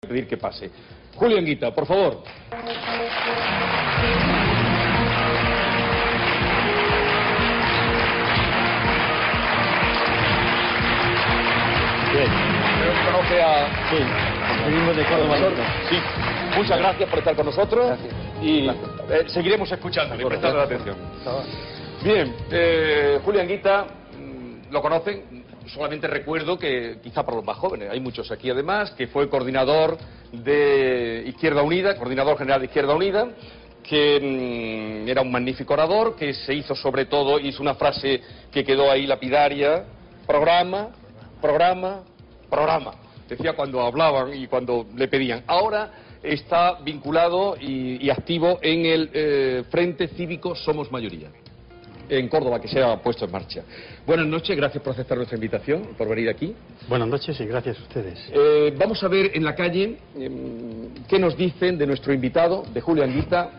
Pedir que pase. Julio Anguita, por favor. Bien. Conoce a... Sí. Venimos de Córdoba. Sí. Muchas gracias por estar con nosotros y eh, seguiremos escuchándole, prestando atención. Bien, eh, Julio Anguita, mm, lo conocen, solamente recuerdo que, quizá para los más jóvenes, hay muchos aquí además, que fue coordinador de Izquierda Unida, coordinador general de Izquierda Unida, que mm, era un magnífico orador, que se hizo sobre todo, hizo una frase que quedó ahí lapidaria, programa, programa, programa. Decía cuando hablaban y cuando le pedían. Ahora está vinculado y, activo en el eh, Frente Cívico Somos Mayoría en Córdoba que se ha puesto en marcha. Buenas noches, gracias por aceptar nuestra invitación, por venir aquí. Buenas noches y gracias a ustedes. Eh, vamos a ver en la calle eh, qué nos dicen de nuestro invitado, de Julio Anguita,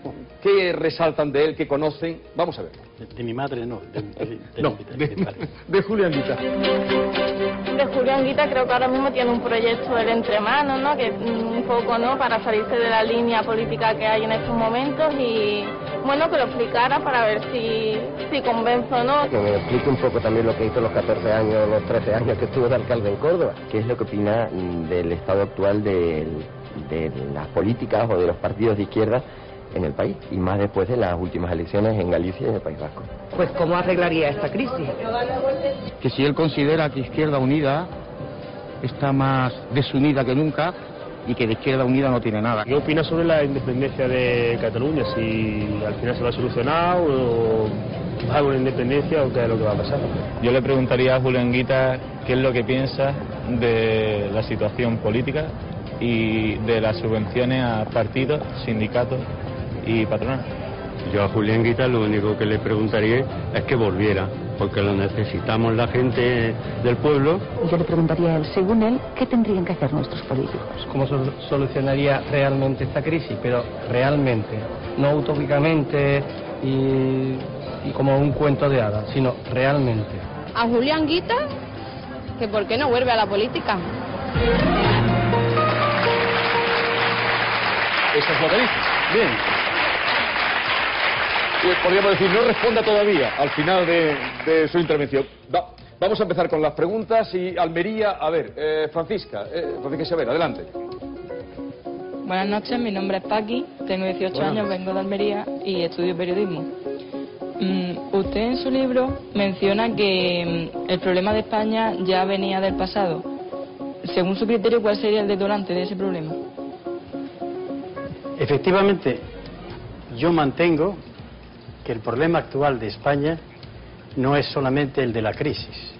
qué resaltan de él, qué conocen. Vamos a ver. De, de mi madre no, de, de- de- No, de- de, de- de- de Julio Anguita. De Julio Anguita creo que ahora mismo tiene un proyecto él entre manos, ¿no? Que mm, un poco, ¿no? Para salirse de la línea política que hay en estos momentos y, bueno, que lo explicara para ver si, si convenzo o no. Que me explique un poco también lo que hizo los 14 años, los 13 años que estuvo de alcalde en Córdoba. ¿Qué es lo que opina mm, del estado actual del- de, las políticas o de los partidos de izquierda en el país? Y más después de las últimas elecciones en Galicia y en el País Vasco. Pues ¿cómo arreglaría esta crisis? que si él considera que Izquierda Unida está más desunida que nunca y que de Izquierda Unida no tiene nada. ¿Qué opina sobre la independencia de Cataluña? Si al final se va a solucionar o va a haber una independencia o qué es lo que va a pasar. Yo le preguntaría a Julio Anguita qué es lo que piensa de la situación política y de las subvenciones a partidos, sindicatos y patronales. Yo a Julián Guita lo único que le preguntaría es que volviera, porque lo necesitamos la gente del pueblo. Yo le preguntaría a él, según él, ¿qué tendrían que hacer nuestros políticos? cómo sol- solucionaría realmente esta crisis, pero realmente, no utópicamente y, y como un cuento de hadas, sino realmente. A Julián Guita, que por qué no vuelve a la política. Eso es lo que dice. Bien. Eh, Podríamos decir, no responda todavía al final de, de su intervención. Va- vamos a empezar con las preguntas y Almería, a ver, eh, Francisca, eh, Francisca Isabel, adelante. Buenas noches, mi nombre es Paqui, tengo 18 Buenas años, vengo de Almería y estudio periodismo. Mm, usted en su libro menciona que mm, el problema de España ya venía del pasado. Según su criterio, ¿cuál sería el detonante de ese problema? Efectivamente, yo mantengo que el problema actual de España no es solamente el de la crisis,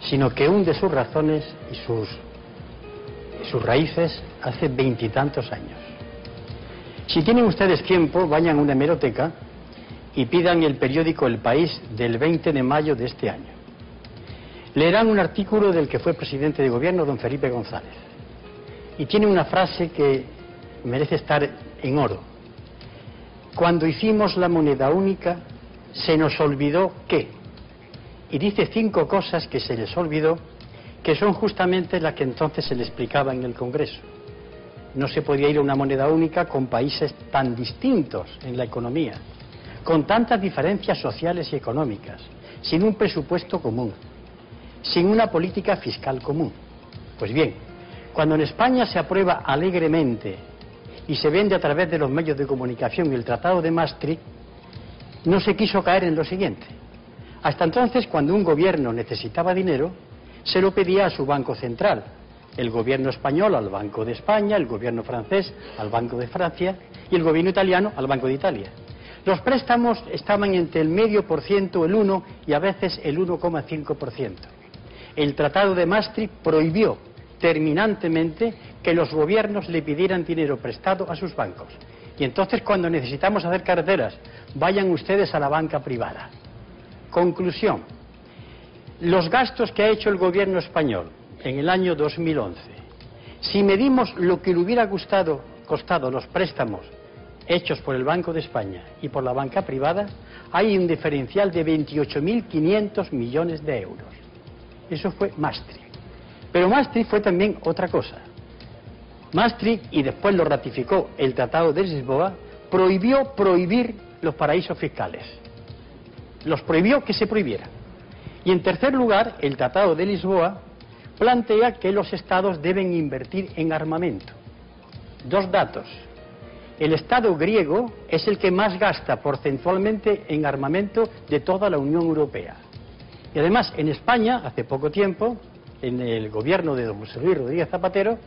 sino que hunde sus razones y sus, sus raíces hace veintitantos años. Si tienen ustedes tiempo, vayan a una hemeroteca y pidan el periódico El País del 20 de mayo de este año. Leerán un artículo del que fue presidente de gobierno, don Felipe González. Y tiene una frase que merece estar en oro. Cuando hicimos la moneda única, se nos olvidó qué. Y dice cinco cosas que se les olvidó, que son justamente las que entonces se le explicaba en el Congreso. No se podía ir a una moneda única con países tan distintos en la economía, con tantas diferencias sociales y económicas, sin un presupuesto común, sin una política fiscal común. Pues bien, cuando en España se aprueba alegremente y se vende a través de los medios de comunicación el Tratado de Maastricht, no se quiso caer en lo siguiente. Hasta entonces, cuando un gobierno necesitaba dinero, se lo pedía a su Banco Central. El gobierno español al Banco de España, el gobierno francés al Banco de Francia y el gobierno italiano al Banco de Italia. Los préstamos estaban entre el medio por ciento, el 1 y a veces el 1,5 por ciento. El Tratado de Maastricht prohibió terminantemente que los gobiernos le pidieran dinero prestado a sus bancos. Y entonces cuando necesitamos hacer carreteras, vayan ustedes a la banca privada. Conclusión. Los gastos que ha hecho el gobierno español en el año 2011, si medimos lo que le hubiera costado, costado los préstamos hechos por el Banco de España y por la banca privada, hay un diferencial de 28.500 millones de euros. Eso fue Maastricht. Pero Maastricht fue también otra cosa. Maastricht, y después lo ratificó el Tratado de Lisboa, prohibió prohibir los paraísos fiscales. Los prohibió que se prohibieran. Y en tercer lugar, el Tratado de Lisboa plantea que los estados deben invertir en armamento. Dos datos. El Estado griego es el que más gasta porcentualmente en armamento de toda la Unión Europea. Y además, en España, hace poco tiempo, en el gobierno de don José Luis Rodríguez Zapatero,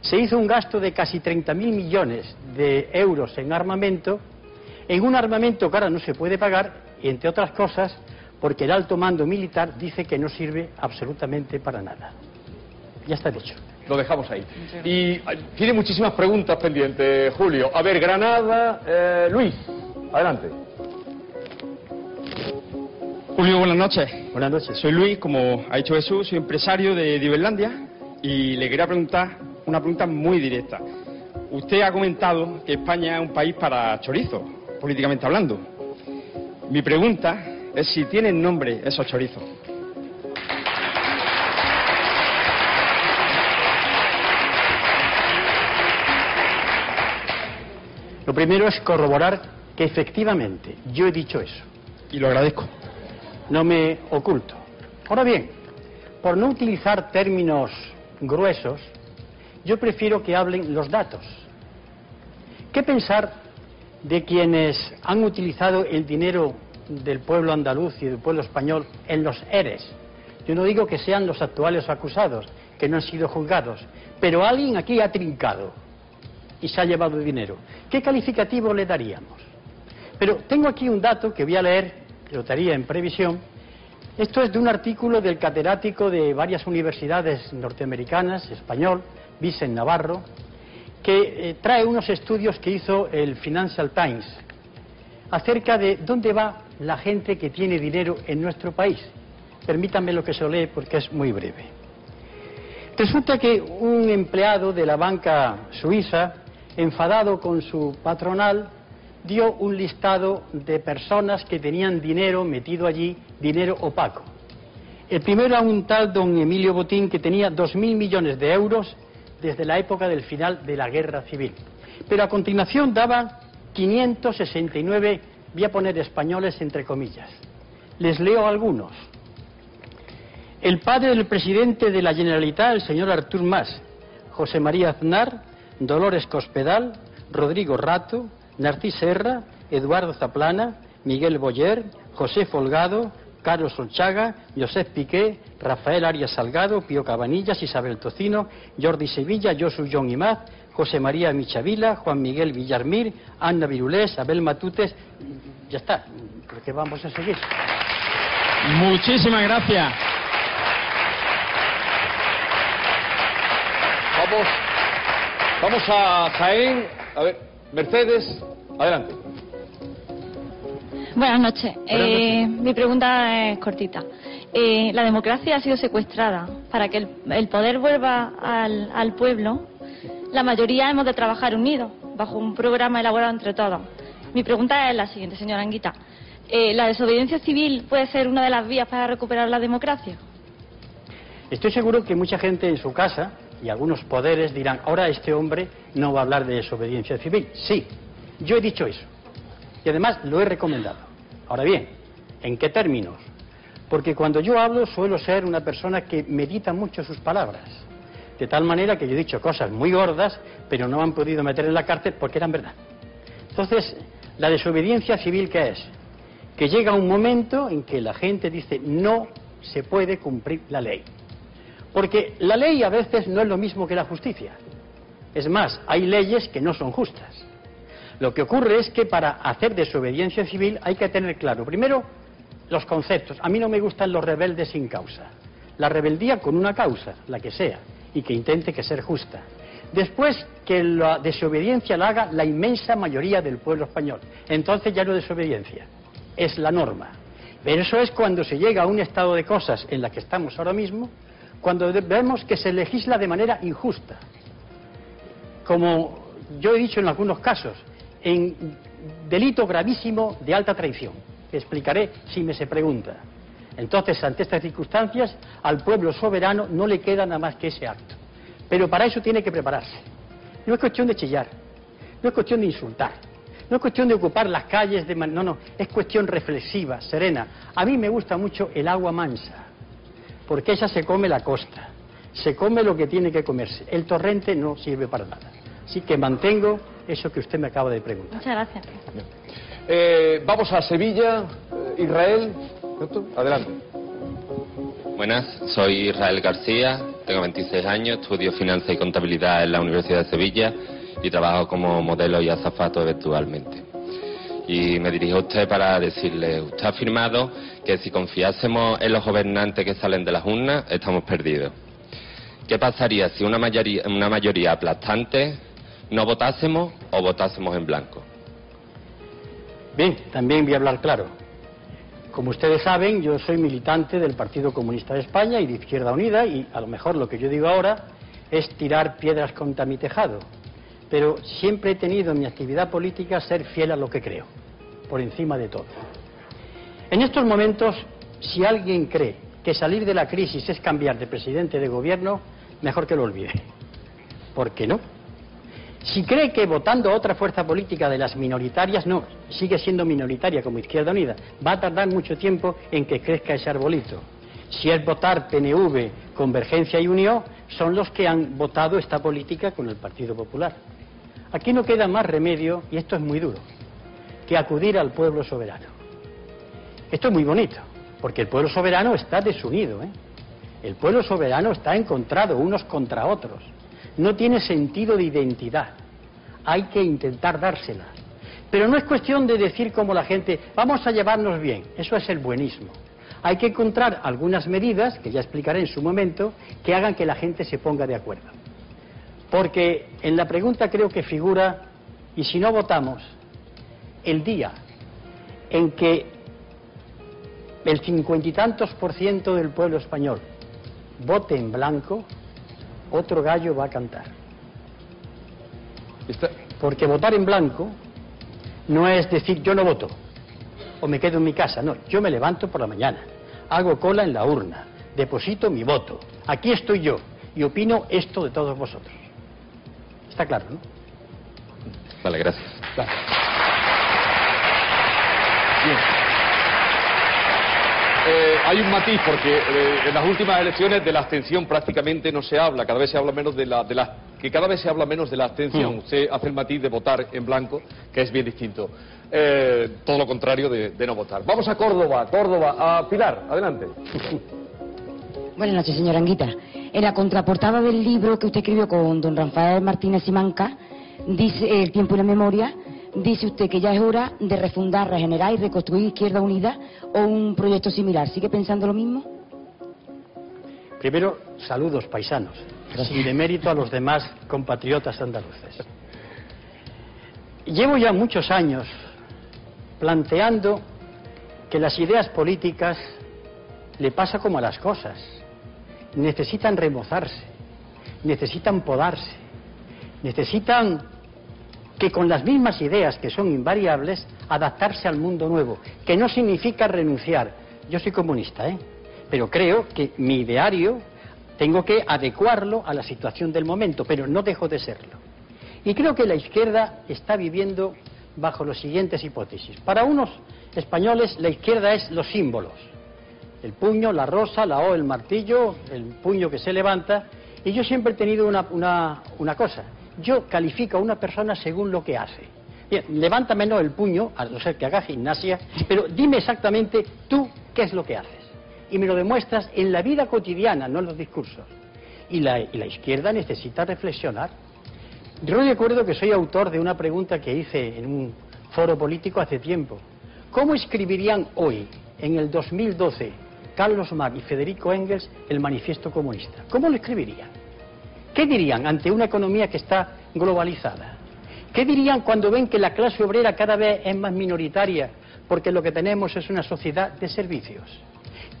se hizo un gasto de casi 30.000 millones de euros en armamento, en un armamento que ahora no se puede pagar, y entre otras cosas, porque el alto mando militar dice que no sirve absolutamente para nada. Ya está dicho. Lo dejamos ahí. Y tiene muchísimas preguntas pendientes, Julio. A ver, Granada, eh, Luis, adelante. Julio, buenas noches. Buenas noches. Soy Luis, como ha dicho Jesús, soy empresario de Diverlandia y le quería preguntar una pregunta muy directa. Usted ha comentado que España es un país para chorizos, políticamente hablando. Mi pregunta es si tienen nombre esos chorizos. Lo primero es corroborar que efectivamente yo he dicho eso. Y lo agradezco. No me oculto. Ahora bien, por no utilizar términos gruesos, yo prefiero que hablen los datos. ¿Qué pensar de quienes han utilizado el dinero del pueblo andaluz y del pueblo español en los ERES? Yo no digo que sean los actuales acusados, que no han sido juzgados, pero alguien aquí ha trincado y se ha llevado dinero. ¿Qué calificativo le daríamos? Pero tengo aquí un dato que voy a leer, que lo daría en previsión. Esto es de un artículo del catedrático de varias universidades norteamericanas, español, Vicent Navarro, que eh, trae unos estudios que hizo el Financial Times acerca de dónde va la gente que tiene dinero en nuestro país. Permítanme lo que se lee porque es muy breve. Resulta que un empleado de la banca suiza enfadado con su patronal, dio un listado de personas que tenían dinero metido allí, dinero opaco. El primero era un tal don Emilio Botín que tenía 2.000 millones de euros desde la época del final de la guerra civil. Pero a continuación daba 569, voy a poner españoles entre comillas. Les leo algunos. El padre del presidente de la Generalitat, el señor Artur Mas, José María Aznar, Dolores Cospedal, Rodrigo Rato, Narcís Serra, Eduardo Zaplana, Miguel Boyer, José Folgado, Carlos Solchaga, Josep Piqué, Rafael Arias Salgado, Pío Cabanillas, Isabel Tocino, Jordi Sevilla, Josu John Imaz, José María Michavila, Juan Miguel Villarmir, Ana Virulés, Abel Matutes. Ya está, porque vamos a seguir. Muchísimas gracias. Vamos, vamos a Jaén. A ver, Mercedes, adelante. Buenas noches. Eh, mi pregunta es cortita. Eh, la democracia ha sido secuestrada. Para que el, el poder vuelva al, al pueblo, la mayoría hemos de trabajar unidos, bajo un programa elaborado entre todos. Mi pregunta es la siguiente, señora Anguita. Eh, ¿La desobediencia civil puede ser una de las vías para recuperar la democracia? Estoy seguro que mucha gente en su casa y algunos poderes dirán, ahora este hombre no va a hablar de desobediencia civil. Sí, yo he dicho eso. Y además lo he recomendado. Ahora bien, ¿en qué términos? Porque cuando yo hablo suelo ser una persona que medita mucho sus palabras. De tal manera que yo he dicho cosas muy gordas, pero no me han podido meter en la cárcel porque eran verdad. Entonces, la desobediencia civil, ¿qué es? Que llega un momento en que la gente dice, no se puede cumplir la ley. Porque la ley a veces no es lo mismo que la justicia. Es más, hay leyes que no son justas. Lo que ocurre es que para hacer desobediencia civil hay que tener claro, primero, los conceptos. A mí no me gustan los rebeldes sin causa. La rebeldía con una causa, la que sea. y que intente que ser justa. Después, que la desobediencia la haga la inmensa mayoría del pueblo español. Entonces ya no es desobediencia, es la norma. Pero eso es cuando se llega a un estado de cosas en la que estamos ahora mismo, cuando vemos que se legisla de manera injusta. Como yo he dicho en algunos casos, en delito gravísimo de alta traición. Explicaré si me se pregunta. Entonces, ante estas circunstancias, al pueblo soberano no le queda nada más que ese acto. Pero para eso tiene que prepararse. No es cuestión de chillar, no es cuestión de insultar, no es cuestión de ocupar las calles de... No, no, es cuestión reflexiva, serena. A mí me gusta mucho el agua mansa, porque ella se come la costa, se come lo que tiene que comerse. El torrente no sirve para nada. Así que mantengo eso que usted me acaba de preguntar. Muchas gracias. Eh, vamos a Sevilla, eh, Israel. Adelante. Buenas, soy Israel García, tengo 26 años, estudio finanzas y contabilidad en la Universidad de Sevilla y trabajo como modelo y azafato eventualmente. Y me dirijo a usted para decirle, usted ha afirmado que si confiásemos en los gobernantes que salen de las urnas, estamos perdidos. ¿Qué pasaría si una mayoría, una mayoría aplastante no votásemos o votásemos en blanco? Bien, también voy a hablar claro. Como ustedes saben, yo soy militante del Partido Comunista de España y de Izquierda Unida y a lo mejor lo que yo digo ahora es tirar piedras contra mi tejado. Pero siempre he tenido en mi actividad política ser fiel a lo que creo, por encima de todo. En estos momentos, si alguien cree que salir de la crisis es cambiar de presidente de gobierno, mejor que lo olvide. ¿Por qué no? Si cree que votando a otra fuerza política de las minoritarias, no, sigue siendo minoritaria como Izquierda Unida, va a tardar mucho tiempo en que crezca ese arbolito. Si es votar PNV, Convergencia y Unión, son los que han votado esta política con el Partido Popular. Aquí no queda más remedio, y esto es muy duro, que acudir al pueblo soberano. Esto es muy bonito, porque el pueblo soberano está desunido. ¿eh? El pueblo soberano está encontrado unos contra otros no tiene sentido de identidad. Hay que intentar dársela. Pero no es cuestión de decir como la gente, vamos a llevarnos bien, eso es el buenismo. Hay que encontrar algunas medidas, que ya explicaré en su momento, que hagan que la gente se ponga de acuerdo. Porque en la pregunta creo que figura, y si no votamos, el día en que el cincuenta y tantos por ciento del pueblo español vote en blanco, otro gallo va a cantar. Porque votar en blanco no es decir yo no voto o me quedo en mi casa, no, yo me levanto por la mañana, hago cola en la urna, deposito mi voto, aquí estoy yo y opino esto de todos vosotros. Está claro, ¿no? Vale, gracias. Eh, hay un matiz porque eh, en las últimas elecciones de la abstención prácticamente no se habla, cada vez se habla menos de la, de la que cada vez se habla menos de la abstención. Mm. Usted hace el matiz de votar en blanco, que es bien distinto. Eh, todo lo contrario de, de no votar. Vamos a Córdoba, Córdoba, a Pilar, adelante. Buenas noches, señora Anguita. En la contraportada del libro que usted escribió con don Rafael Martínez Simanca, dice El tiempo y la memoria, dice usted que ya es hora de refundar, regenerar y reconstruir Izquierda Unida o un proyecto similar. ¿Sigue pensando lo mismo? Primero, saludos paisanos y de mérito a los demás compatriotas andaluces. Llevo ya muchos años planteando que las ideas políticas le pasa como a las cosas. Necesitan remozarse, necesitan podarse, necesitan que con las mismas ideas que son invariables, adaptarse al mundo nuevo, que no significa renunciar. Yo soy comunista, ¿eh? pero creo que mi ideario tengo que adecuarlo a la situación del momento, pero no dejo de serlo. Y creo que la izquierda está viviendo bajo las siguientes hipótesis. Para unos españoles la izquierda es los símbolos. El puño, la rosa, la O, el martillo, el puño que se levanta. Y yo siempre he tenido una, una, una cosa. Yo califico a una persona según lo que hace. Bien, levántame no el puño, a no ser que haga gimnasia, pero dime exactamente tú qué es lo que haces. Y me lo demuestras en la vida cotidiana, no en los discursos. Y la, y la izquierda necesita reflexionar. Yo recuerdo que soy autor de una pregunta que hice en un foro político hace tiempo. ¿Cómo escribirían hoy, en el 2012, Carlos Marx y Federico Engels el manifiesto comunista? ¿Cómo lo escribirían? ¿Qué dirían ante una economía que está globalizada? ¿Qué dirían cuando ven que la clase obrera cada vez es más minoritaria porque lo que tenemos es una sociedad de servicios?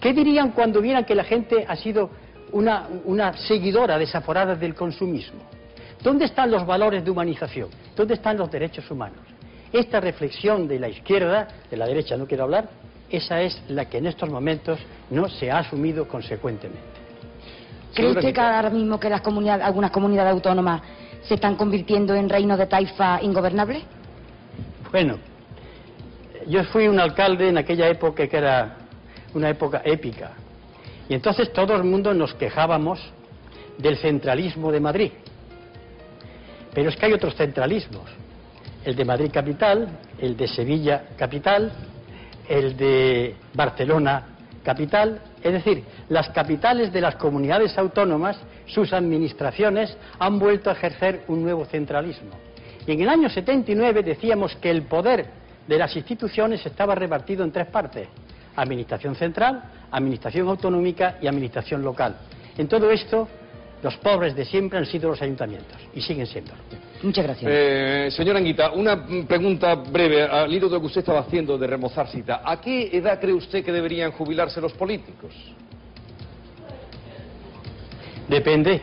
¿Qué dirían cuando vieran que la gente ha sido una, una seguidora desaforada del consumismo? ¿Dónde están los valores de humanización? ¿Dónde están los derechos humanos? Esta reflexión de la izquierda, de la derecha no quiero hablar, esa es la que en estos momentos no se ha asumido consecuentemente. ¿Cree usted que ahora mismo que las comunidades, algunas comunidades autónomas se están convirtiendo en reinos de taifa ingobernables? Bueno, yo fui un alcalde en aquella época que era una época épica. Y entonces todo el mundo nos quejábamos del centralismo de Madrid. Pero es que hay otros centralismos. El de Madrid capital, el de Sevilla capital, el de Barcelona capital. Es decir, las capitales de las comunidades autónomas, sus administraciones, han vuelto a ejercer un nuevo centralismo. Y en el año 79 decíamos que el poder de las instituciones estaba repartido en tres partes. Administración central, administración autonómica y administración local. En todo esto, los pobres de siempre han sido los ayuntamientos y siguen siendo. Muchas gracias. Eh, señora Anguita, una mm, pregunta breve al hilo de lo que usted estaba haciendo de remozar cita. ¿A qué edad cree usted que deberían jubilarse los políticos? Depende.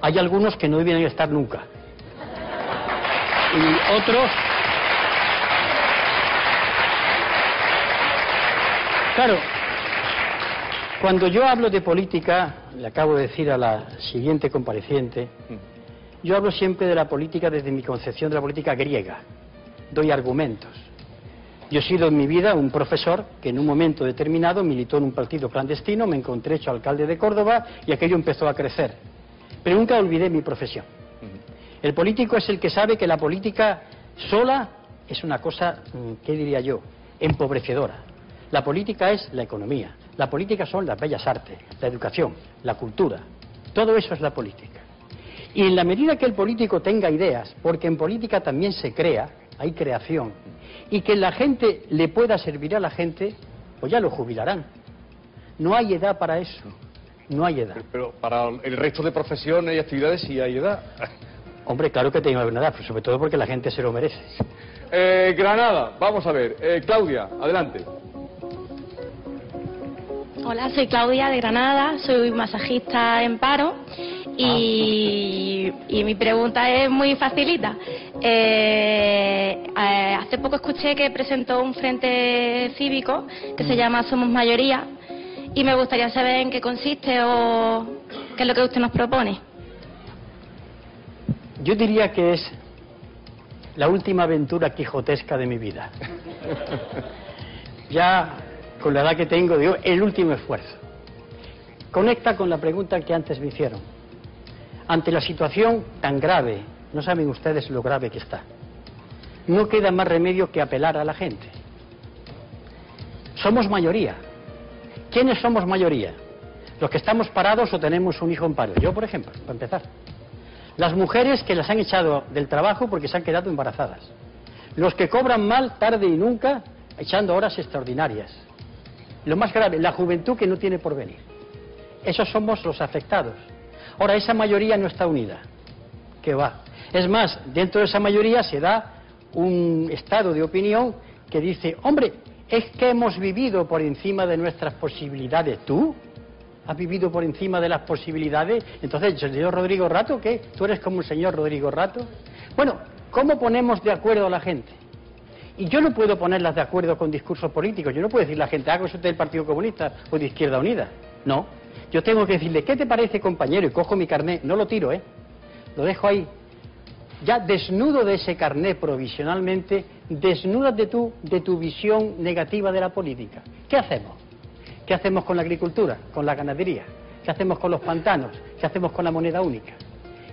Hay algunos que no deberían estar nunca. Y otros... Claro, cuando yo hablo de política, le acabo de decir a la siguiente compareciente, yo hablo siempre de la política desde mi concepción de la política griega. Doy argumentos. Yo he sido en mi vida un profesor que en un momento determinado militó en un partido clandestino, me encontré hecho alcalde de Córdoba y aquello empezó a crecer. Pero nunca olvidé mi profesión. El político es el que sabe que la política sola es una cosa, mm, ¿qué diría yo?, empobrecedora. La política es la economía, la política son las bellas artes, la educación, la cultura. Todo eso es la política. Y en la medida que el político tenga ideas, porque en política también se crea, hay creación, y que la gente le pueda servir a la gente, pues ya lo jubilarán. No hay edad para eso. No hay edad. Pero para el resto de profesiones y actividades sí hay edad. Hombre, claro que tiene una edad, pero sobre todo porque la gente se lo merece. Eh, Granada, vamos a ver. Eh, Claudia, adelante. Hola, soy Claudia de Granada, soy masajista en paro y, y mi pregunta es muy facilita. Eh, eh, hace poco escuché que presentó un frente cívico que se llama Somos Mayoría y me gustaría saber en qué consiste o qué es lo que usted nos propone. Yo diría que es la última aventura quijotesca de mi vida. ya con la edad que tengo, digo, el último esfuerzo. Conecta con la pregunta que antes me hicieron. Ante la situación tan grave, no saben ustedes lo grave que está, no queda más remedio que apelar a la gente. Somos mayoría. ¿Quiénes somos mayoría? Los que estamos parados o tenemos un hijo en paro. Yo, por ejemplo, para empezar. Las mujeres que las han echado del trabajo porque se han quedado embarazadas. Los que cobran mal tarde y nunca echando horas extraordinarias. Lo más grave, la juventud que no tiene porvenir. Esos somos los afectados. Ahora, esa mayoría no está unida. ¿Qué va? Es más, dentro de esa mayoría se da un estado de opinión que dice, hombre, es que hemos vivido por encima de nuestras posibilidades. ¿Tú? ¿Has vivido por encima de las posibilidades? Entonces, el señor Rodrigo Rato, ¿qué? ¿Tú eres como el señor Rodrigo Rato? Bueno, ¿cómo ponemos de acuerdo a la gente? Y yo no puedo ponerlas de acuerdo con discursos políticos. Yo no puedo decirle a la gente, hago eso del Partido Comunista o de Izquierda Unida. No. Yo tengo que decirle, ¿qué te parece, compañero? Y cojo mi carnet. No lo tiro, ¿eh? Lo dejo ahí. Ya desnudo de ese carnet provisionalmente, desnudas de tu, de tu visión negativa de la política. ¿Qué hacemos? ¿Qué hacemos con la agricultura? ¿Con la ganadería? ¿Qué hacemos con los pantanos? ¿Qué hacemos con la moneda única?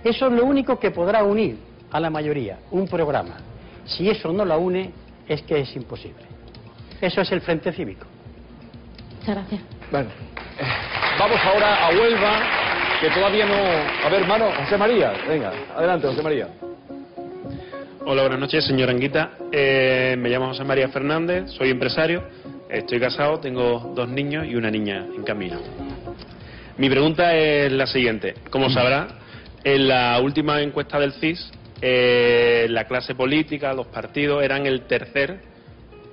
Eso es lo único que podrá unir a la mayoría, un programa. Si eso no la une, es que es imposible. Eso es el Frente Cívico. Muchas gracias. Bueno, eh, vamos ahora a Huelva, que todavía no... A ver, hermano, José María, venga, adelante, José María. Hola, buenas noches, señora Anguita. Eh, me llamo José María Fernández, soy empresario, estoy casado, tengo dos niños y una niña en camino. Mi pregunta es la siguiente. Como sabrá, En la última encuesta del CIS, eh, la clase política, los partidos, eran el tercer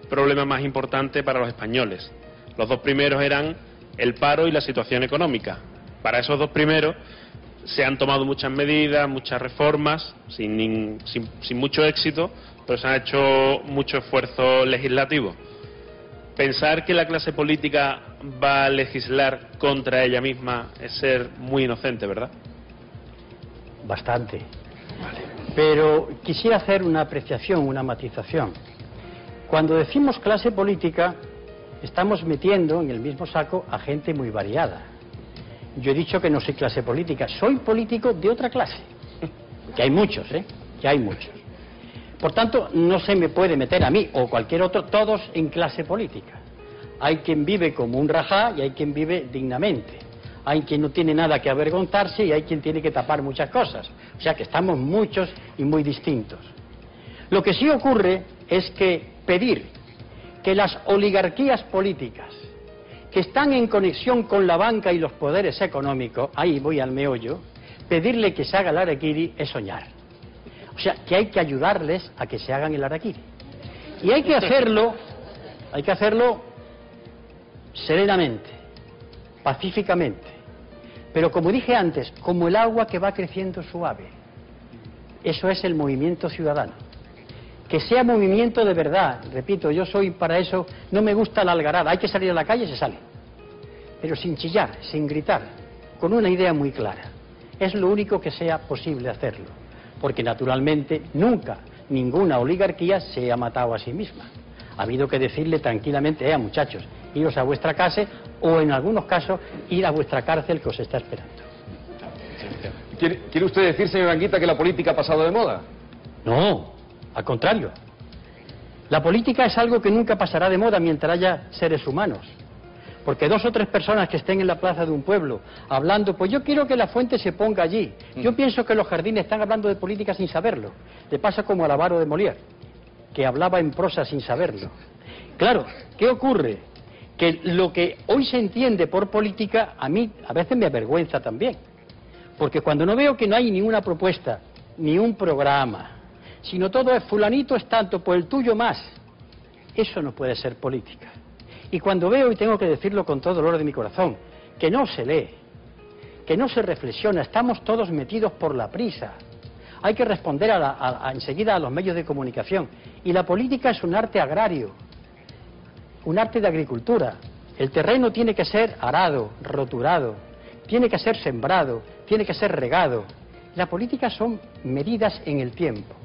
problema más importante para los españoles. Los dos primeros eran el paro y la situación económica. Para esos dos primeros se han tomado muchas medidas, muchas reformas, sin, sin- sin mucho éxito, pero se han hecho mucho esfuerzo legislativo. Pensar que la clase política va a legislar contra ella misma es ser muy inocente, ¿verdad? Bastante. Pero quisiera hacer una apreciación, una matización. Cuando decimos clase política, estamos metiendo en el mismo saco a gente muy variada. Yo he dicho que no soy clase política, soy político de otra clase. Que hay muchos, ¿eh? Que hay muchos. Por tanto, no se me puede meter a mí o cualquier otro, todos en clase política. Hay quien vive como un rajá y hay quien vive dignamente. Hay quien no tiene nada que avergonzarse y hay quien tiene que tapar muchas cosas. O sea que estamos muchos y muy distintos. Lo que sí ocurre es que pedir que las oligarquías políticas que están en conexión con la banca y los poderes económicos, ahí voy al meollo, pedirle que se haga el araquiri es soñar. O sea, que hay que ayudarles a que se hagan el araquiri. Y hay que hacerlo, hay que hacerlo serenamente, pacíficamente. Pero como dije antes, como el agua que va creciendo suave. Eso es el movimiento ciudadano. Que sea movimiento de verdad. Repito, yo soy para eso, no me gusta la algarada. Hay que salir a la calle, se sale. Pero sin chillar, sin gritar, con una idea muy clara. Es lo único que sea posible hacerlo. Porque naturalmente nunca ninguna oligarquía se ha matado a sí misma. Ha habido que decirle tranquilamente, eh, muchachos, iros a vuestra casa o en algunos casos ir a vuestra cárcel que os está esperando. ¿Quiere, quiere usted decir, señor Anguita, que la política ha pasado de moda? No, al contrario. La política es algo que nunca pasará de moda mientras haya seres humanos. Porque dos o tres personas que estén en la plaza de un pueblo hablando, pues yo quiero que la fuente se ponga allí. Yo pienso que los jardines están hablando de política sin saberlo. Le pasa como al avaro de Molière, que hablaba en prosa sin saberlo. Claro, ¿qué ocurre? Que lo que hoy se entiende por política, a mí a veces me avergüenza también. Porque cuando no veo que no hay ninguna propuesta, ni un programa, sino todo es fulanito es tanto, pues el tuyo más, eso no puede ser política. Y cuando veo, y tengo que decirlo con todo el dolor de mi corazón, que no se lee, que no se reflexiona, estamos todos metidos por la prisa. Hay que responder a la- a- enseguida a los medios de comunicación. Y la política es un arte agrario, un arte de agricultura. El terreno tiene que ser arado, roturado, tiene que ser sembrado, tiene que ser regado. La política son medidas en el tiempo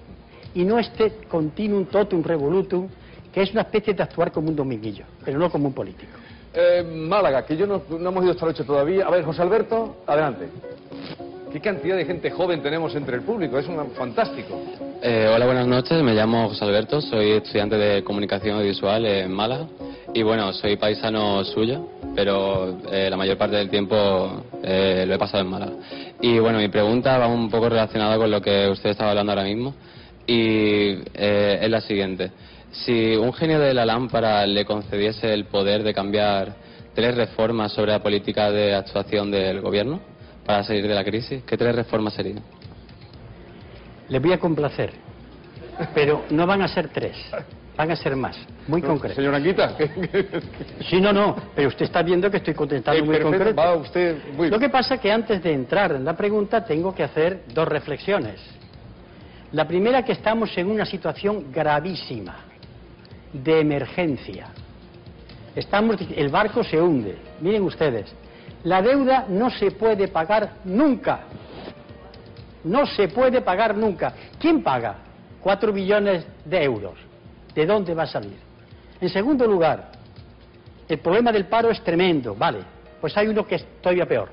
y no este continuum totum revolutum que es una especie de actuar como un dominguillo, pero no como un político. Eh, Málaga, que yo no, no hemos ido el 8 todavía. A ver, José Alberto, adelante. ¿Qué cantidad de gente joven tenemos entre el público? Es un fantástico. Eh, hola, buenas noches. Me llamo José Alberto, soy estudiante de comunicación audiovisual en Málaga. Y bueno, soy paisano suyo, pero eh, la mayor parte del tiempo eh, lo he pasado en Málaga. Y bueno, mi pregunta va un poco relacionada con lo que usted estaba hablando ahora mismo. Y eh, es la siguiente. Si un genio de la lámpara le concediese el poder de cambiar tres reformas sobre la política de actuación del gobierno para salir de la crisis, ¿qué tres reformas serían? Les voy a complacer, pero no van a ser tres, van a ser más, muy concretos. Señor Anguita. Sí, no, no, pero usted está viendo que estoy contestando Eh, muy perfecto, concreto. va usted muy- Lo que pasa es que antes de entrar en la pregunta tengo que hacer dos reflexiones. La primera que estamos en una situación gravísima de emergencia. Estamos, el barco se hunde. Miren ustedes, la deuda no se puede pagar nunca. No se puede pagar nunca. ¿Quién paga? Cuatro billones de euros. ¿De dónde va a salir? En segundo lugar, el problema del paro es tremendo, vale. Pues hay uno que es todavía peor.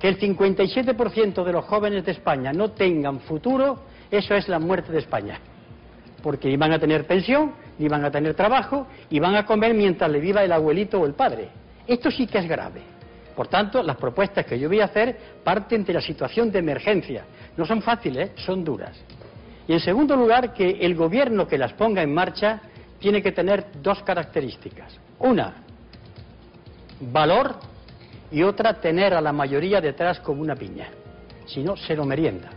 Que el 57% de los jóvenes de España no tengan futuro, eso es la muerte de España. Porque ni van a tener pensión, ni van a tener trabajo, y van a comer mientras le viva el abuelito o el padre. Esto sí que es grave. Por tanto, las propuestas que yo voy a hacer parten de la situación de emergencia. No son fáciles, son duras. Y en segundo lugar, que el gobierno que las ponga en marcha tiene que tener dos características. Una, valor y otra, tener a la mayoría detrás como una piña. si no se lo merienda.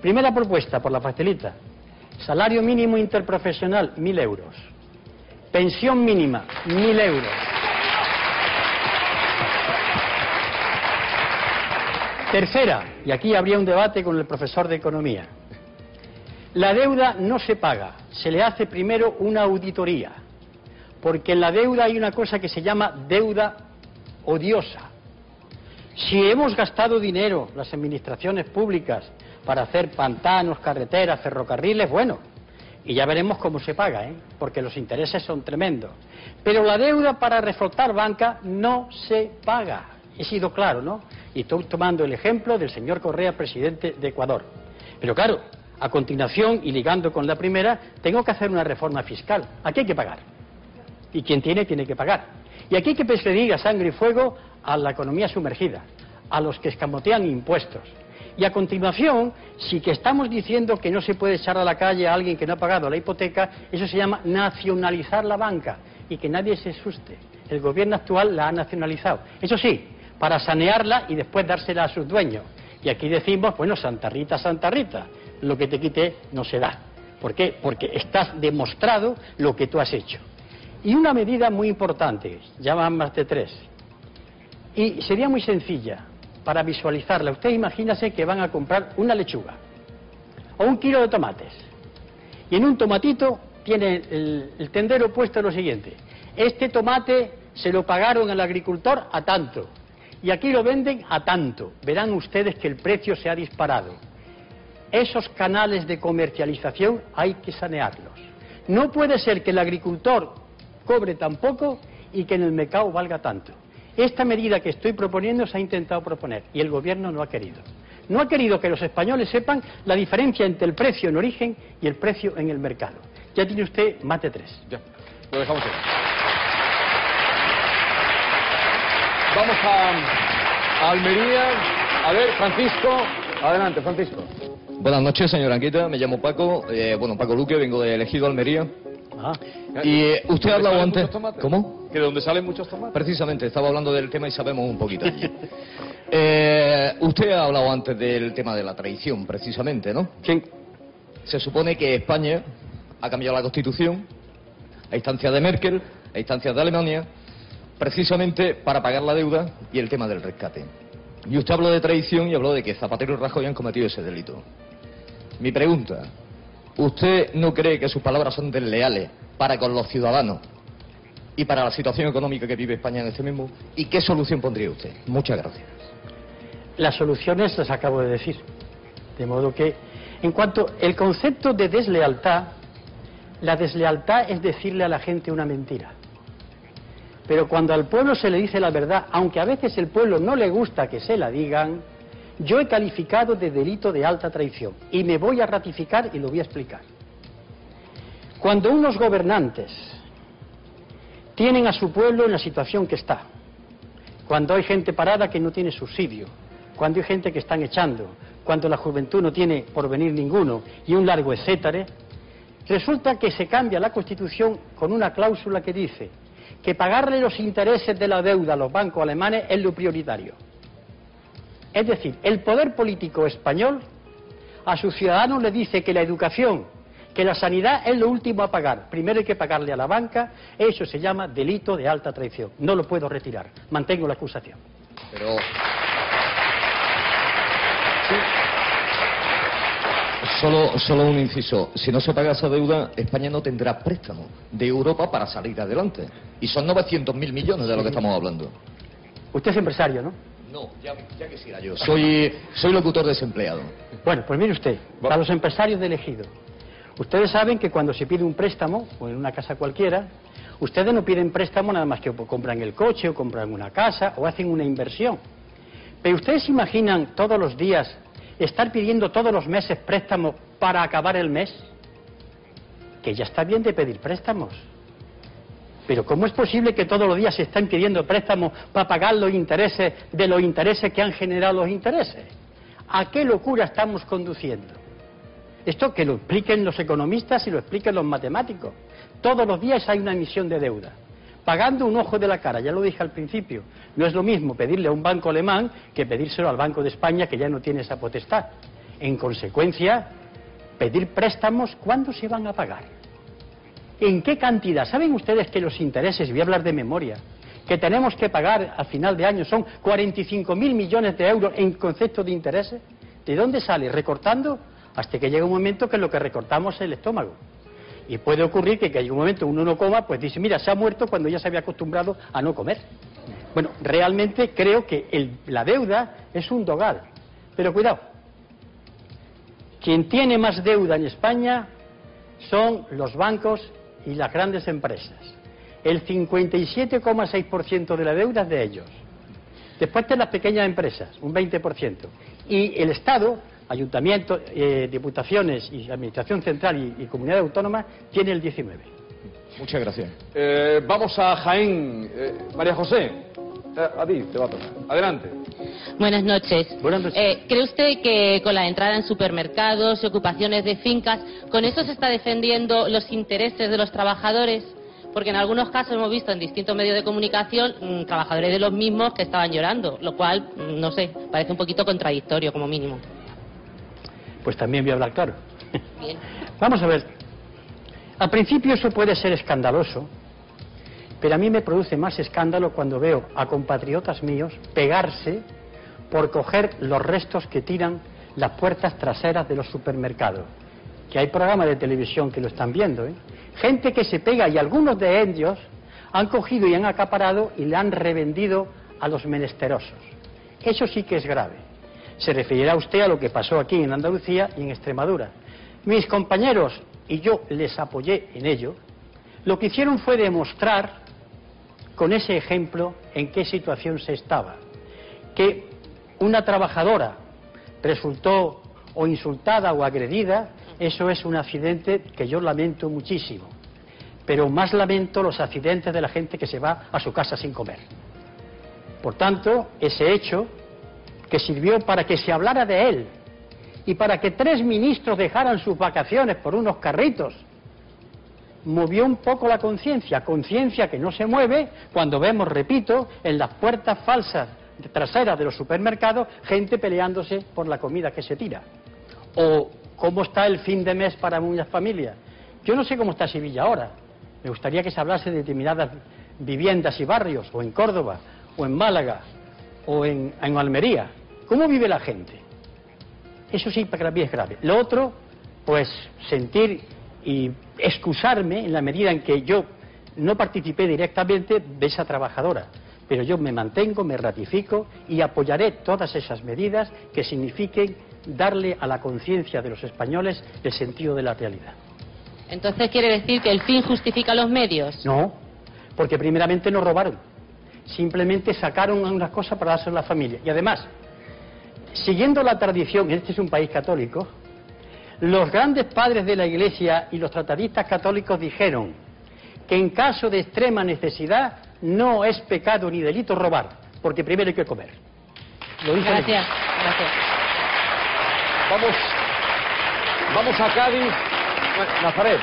Primera propuesta, por la facilita. Salario mínimo interprofesional, mil euros. Pensión mínima, mil euros. Tercera, y aquí habría un debate con el profesor de Economía. La deuda no se paga, se le hace primero una auditoría, porque en la deuda hay una cosa que se llama deuda odiosa. Si hemos gastado dinero, las administraciones públicas, para hacer pantanos, carreteras, ferrocarriles, bueno, y ya veremos cómo se paga, ¿eh? porque los intereses son tremendos. Pero la deuda para reflotar banca no se paga. He sido claro, ¿no? Y estoy tomando el ejemplo del señor Correa, presidente de Ecuador. Pero claro, a continuación, y ligando con la primera, tengo que hacer una reforma fiscal. Aquí hay que pagar. Y quien tiene, tiene que pagar. Y aquí hay que pedir a sangre y fuego a la economía sumergida, a los que escamotean impuestos. Y a continuación, si que estamos diciendo que no se puede echar a la calle a alguien que no ha pagado la hipoteca, eso se llama nacionalizar la banca y que nadie se asuste. El gobierno actual la ha nacionalizado. Eso sí, para sanearla y después dársela a sus dueños. Y aquí decimos, bueno, Santa Rita, Santa Rita, lo que te quite no se da. ¿Por qué? Porque estás demostrado lo que tú has hecho. Y una medida muy importante, ya van más de tres, y sería muy sencilla para visualizarla. Usted imagínase que van a comprar una lechuga o un kilo de tomates. Y en un tomatito tiene el, el tendero puesto lo siguiente. Este tomate se lo pagaron al agricultor a tanto. Y aquí lo venden a tanto. Verán ustedes que el precio se ha disparado. Esos canales de comercialización hay que sanearlos. No puede ser que el agricultor cobre tan poco y que en el mercado valga tanto. Esta medida que estoy proponiendo se ha intentado proponer y el Gobierno no ha querido. No ha querido que los españoles sepan la diferencia entre el precio en origen y el precio en el mercado. Ya tiene usted más de tres. Ya, lo dejamos ahí. Vamos a, a Almería. A ver, Francisco. Adelante, Francisco. Buenas noches, señor Anquita. Me llamo Paco. eh, bueno, Paco Luque, vengo de Elegido Almería. Ah. Y eh, usted ha ¿De dónde hablado antes. ¿Cómo? ¿Que de dónde salen muchos tomates? Precisamente, estaba hablando del tema y sabemos un poquito. Eh, usted ha hablado antes del tema de la traición, precisamente, ¿no? ¿Quién? Se supone que España ha cambiado la Constitución a instancias de Merkel, a instancias de Alemania, precisamente para pagar la deuda y el tema del rescate. Y usted habló de traición y habló de que Zapatero y Rajoy han cometido ese delito. Mi pregunta, ¿usted no cree que sus palabras son desleales para con los ciudadanos y para la situación económica que vive España en este mismo? ¿Y qué solución pondría usted? Muchas gracias. Las soluciones las acabo de decir. De modo que, en cuanto el concepto de deslealtad, la deslealtad es decirle a la gente una mentira. Pero cuando al pueblo se le dice la verdad, aunque a veces el pueblo no le gusta que se la digan, yo he calificado de delito de alta traición y me voy a ratificar y lo voy a explicar. Cuando unos gobernantes tienen a su pueblo en la situación que está, cuando hay gente parada que no tiene subsidio, cuando hay gente que están echando, cuando la juventud no tiene porvenir ninguno y un largo etcétera, resulta que se cambia la Constitución con una cláusula que dice que pagarle los intereses de la deuda a los bancos alemanes es lo prioritario. Es decir, el poder político español a sus ciudadanos le dice que la educación, que la sanidad es lo último a pagar. Primero hay que pagarle a la banca, eso se llama delito de alta traición. No lo puedo retirar, mantengo la acusación. Pero. Solo, solo un inciso. Si no se paga esa deuda, España no tendrá préstamo de Europa para salir adelante. Y son 900.000 millones de lo que estamos hablando. Usted es empresario, ¿no? No, ya, ya quisiera yo. Soy, soy locutor desempleado. Bueno, pues mire usted, para los empresarios de elegido, ustedes saben que cuando se pide un préstamo, o en una casa cualquiera, ustedes no piden préstamo nada más que o compran el coche, o compran una casa, o hacen una inversión. Pero ustedes se imaginan todos los días estar pidiendo todos los meses préstamos para acabar el mes, que ya está bien de pedir préstamos. Pero ¿cómo es posible que todos los días se están pidiendo préstamos para pagar los intereses de los intereses que han generado los intereses? ¿A qué locura estamos conduciendo? Esto que lo expliquen los economistas y lo expliquen los matemáticos. Todos los días hay una emisión de deuda. Pagando un ojo de la cara, ya lo dije al principio. No es lo mismo pedirle a un banco alemán que pedírselo al Banco de España, que ya no tiene esa potestad. En consecuencia, pedir préstamos, ¿cuándo se van a pagar? ¿En qué cantidad? ¿Saben ustedes que los intereses, voy a hablar de memoria, que tenemos que pagar a final de año son 45.000 millones de euros en concepto de intereses? ¿De dónde sale? ¿Recortando? Hasta que llega un momento que lo que recortamos es el estómago. Y puede ocurrir que, que hay un momento uno no coma, pues dice, mira, se ha muerto cuando ya se había acostumbrado a no comer. Bueno, realmente creo que el- la deuda es un dogal. Pero cuidado, quien tiene más deuda en España son los bancos y las grandes empresas. El 57,6% de la deuda es de ellos. Después de las pequeñas empresas, un 20%. Y el Estado, ayuntamientos, eh, diputaciones y administración central y, y comunidad autónoma, tiene el 19%. Muchas gracias. Eh, vamos a Jaén. Eh, María José, eh, a ti te va a tocar. Adelante. Buenas noches. Eh, ¿Cree usted que con la entrada en supermercados y ocupaciones de fincas, con eso se está defendiendo los intereses de los trabajadores? Porque en algunos casos hemos visto en distintos medios de comunicación mm, trabajadores de los mismos que estaban llorando, lo cual, mm, no sé, parece un poquito contradictorio como mínimo. Pues también voy a hablar claro. Bien. Vamos a ver. Al principio eso puede ser escandaloso, pero a mí me produce más escándalo cuando veo a compatriotas míos pegarse por coger los restos que tiran las puertas traseras de los supermercados. Que hay programas de televisión que lo están viendo, ¿eh? Gente que se pega y algunos de ellos han cogido y han acaparado y le han revendido a los menesterosos. Eso sí que es grave. Se referirá usted a lo que pasó aquí en Andalucía y en Extremadura. Mis compañeros, y yo les apoyé en ello, lo que hicieron fue demostrar con ese ejemplo en qué situación se estaba. Que una trabajadora resultó o insultada o agredida, eso es un accidente que yo lamento muchísimo. Pero más lamento los accidentes de la gente que se va a su casa sin comer. Por tanto, ese hecho que sirvió para que se hablara de él y para que tres ministros dejaran sus vacaciones por unos carritos, movió un poco la conciencia, conciencia que no se mueve cuando vemos, repito, en las puertas falsas traseras de los supermercados gente peleándose por la comida que se tira. O cómo está el fin de mes para muchas familias. Yo no sé cómo está Sevilla ahora. Me gustaría que se hablase de determinadas viviendas y barrios, o en Córdoba, o en Málaga, o en, en Almería. ¿Cómo vive la gente? Eso sí para mí es grave. Lo otro, pues sentir y excusarme en la medida en que yo no participé directamente de esa trabajadora. Pero yo me mantengo, me ratifico y apoyaré todas esas medidas que signifiquen darle a la conciencia de los españoles el sentido de la realidad. Entonces quiere decir que el fin justifica los medios. No, porque primeramente no robaron. Simplemente sacaron unas cosas para dárselo a la familia. Y además, siguiendo la tradición, este es un país católico, los grandes padres de la Iglesia y los tratadistas católicos dijeron que en caso de extrema necesidad no es pecado ni delito robar, porque primero hay que comer. Lo dice Gracias. Gracias. Vamos, vamos a Cádiz. Bueno, Nazaret.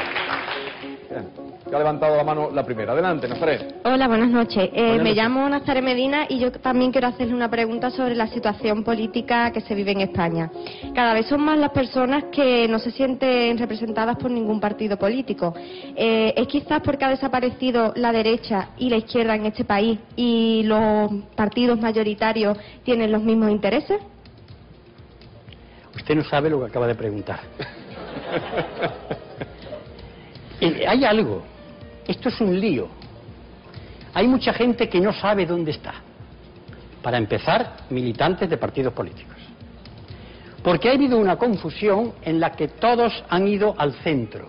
Que ha levantado la mano la primera. Adelante, Nazaret. Hola, buenas noches. Eh, Buenas me noches. llamo Nazaret Medina y yo también quiero hacerle una pregunta sobre la situación política que se vive en España. Cada vez son más las personas que no se sienten representadas por ningún partido político. Eh, ¿Es quizás porque ha desaparecido la derecha y la izquierda en este país y los partidos mayoritarios tienen los mismos intereses? Usted no sabe lo que acaba de preguntar. Eh, Hay algo. Esto es un lío. Hay mucha gente que no sabe dónde está. Para empezar, militantes de partidos políticos. Porque ha habido una confusión en la que todos han ido al centro.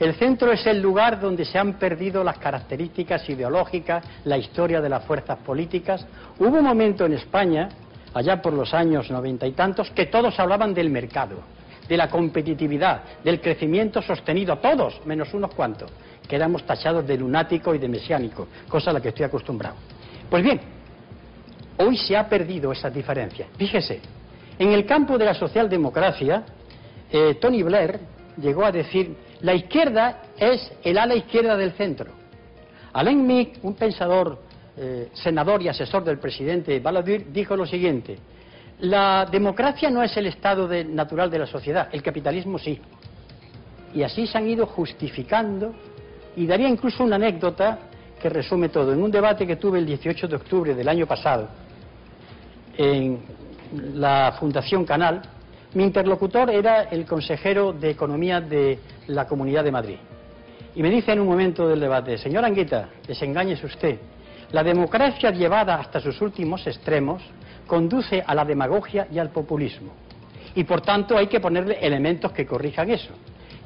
El centro es el lugar donde se han perdido las características ideológicas, la historia de las fuerzas políticas. Hubo un momento en España, allá por los años noventa y tantos, que todos hablaban del mercado, de la competitividad, del crecimiento sostenido, todos, menos unos cuantos, que éramos tachados de lunático y de mesiánico, cosa a la que estoy acostumbrado. Pues bien, hoy se ha perdido esa diferencia. Fíjese, en el campo de la socialdemocracia, eh, Tony Blair llegó a decir, la izquierda es el ala izquierda del centro. Alain Mick, un pensador, eh, senador y asesor del presidente Balladur, dijo lo siguiente, la democracia no es el estado de- natural de la sociedad, el capitalismo sí. Y así se han ido justificando, y daría incluso una anécdota que resume todo. En un debate que tuve el 18 de octubre del año pasado, en la Fundación Canal, mi interlocutor era el consejero de Economía de la Comunidad de Madrid. Y me dice en un momento del debate, señor Anguita, desengáñese usted, la democracia llevada hasta sus últimos extremos conduce a la demagogia y al populismo. Y por tanto hay que ponerle elementos que corrijan eso.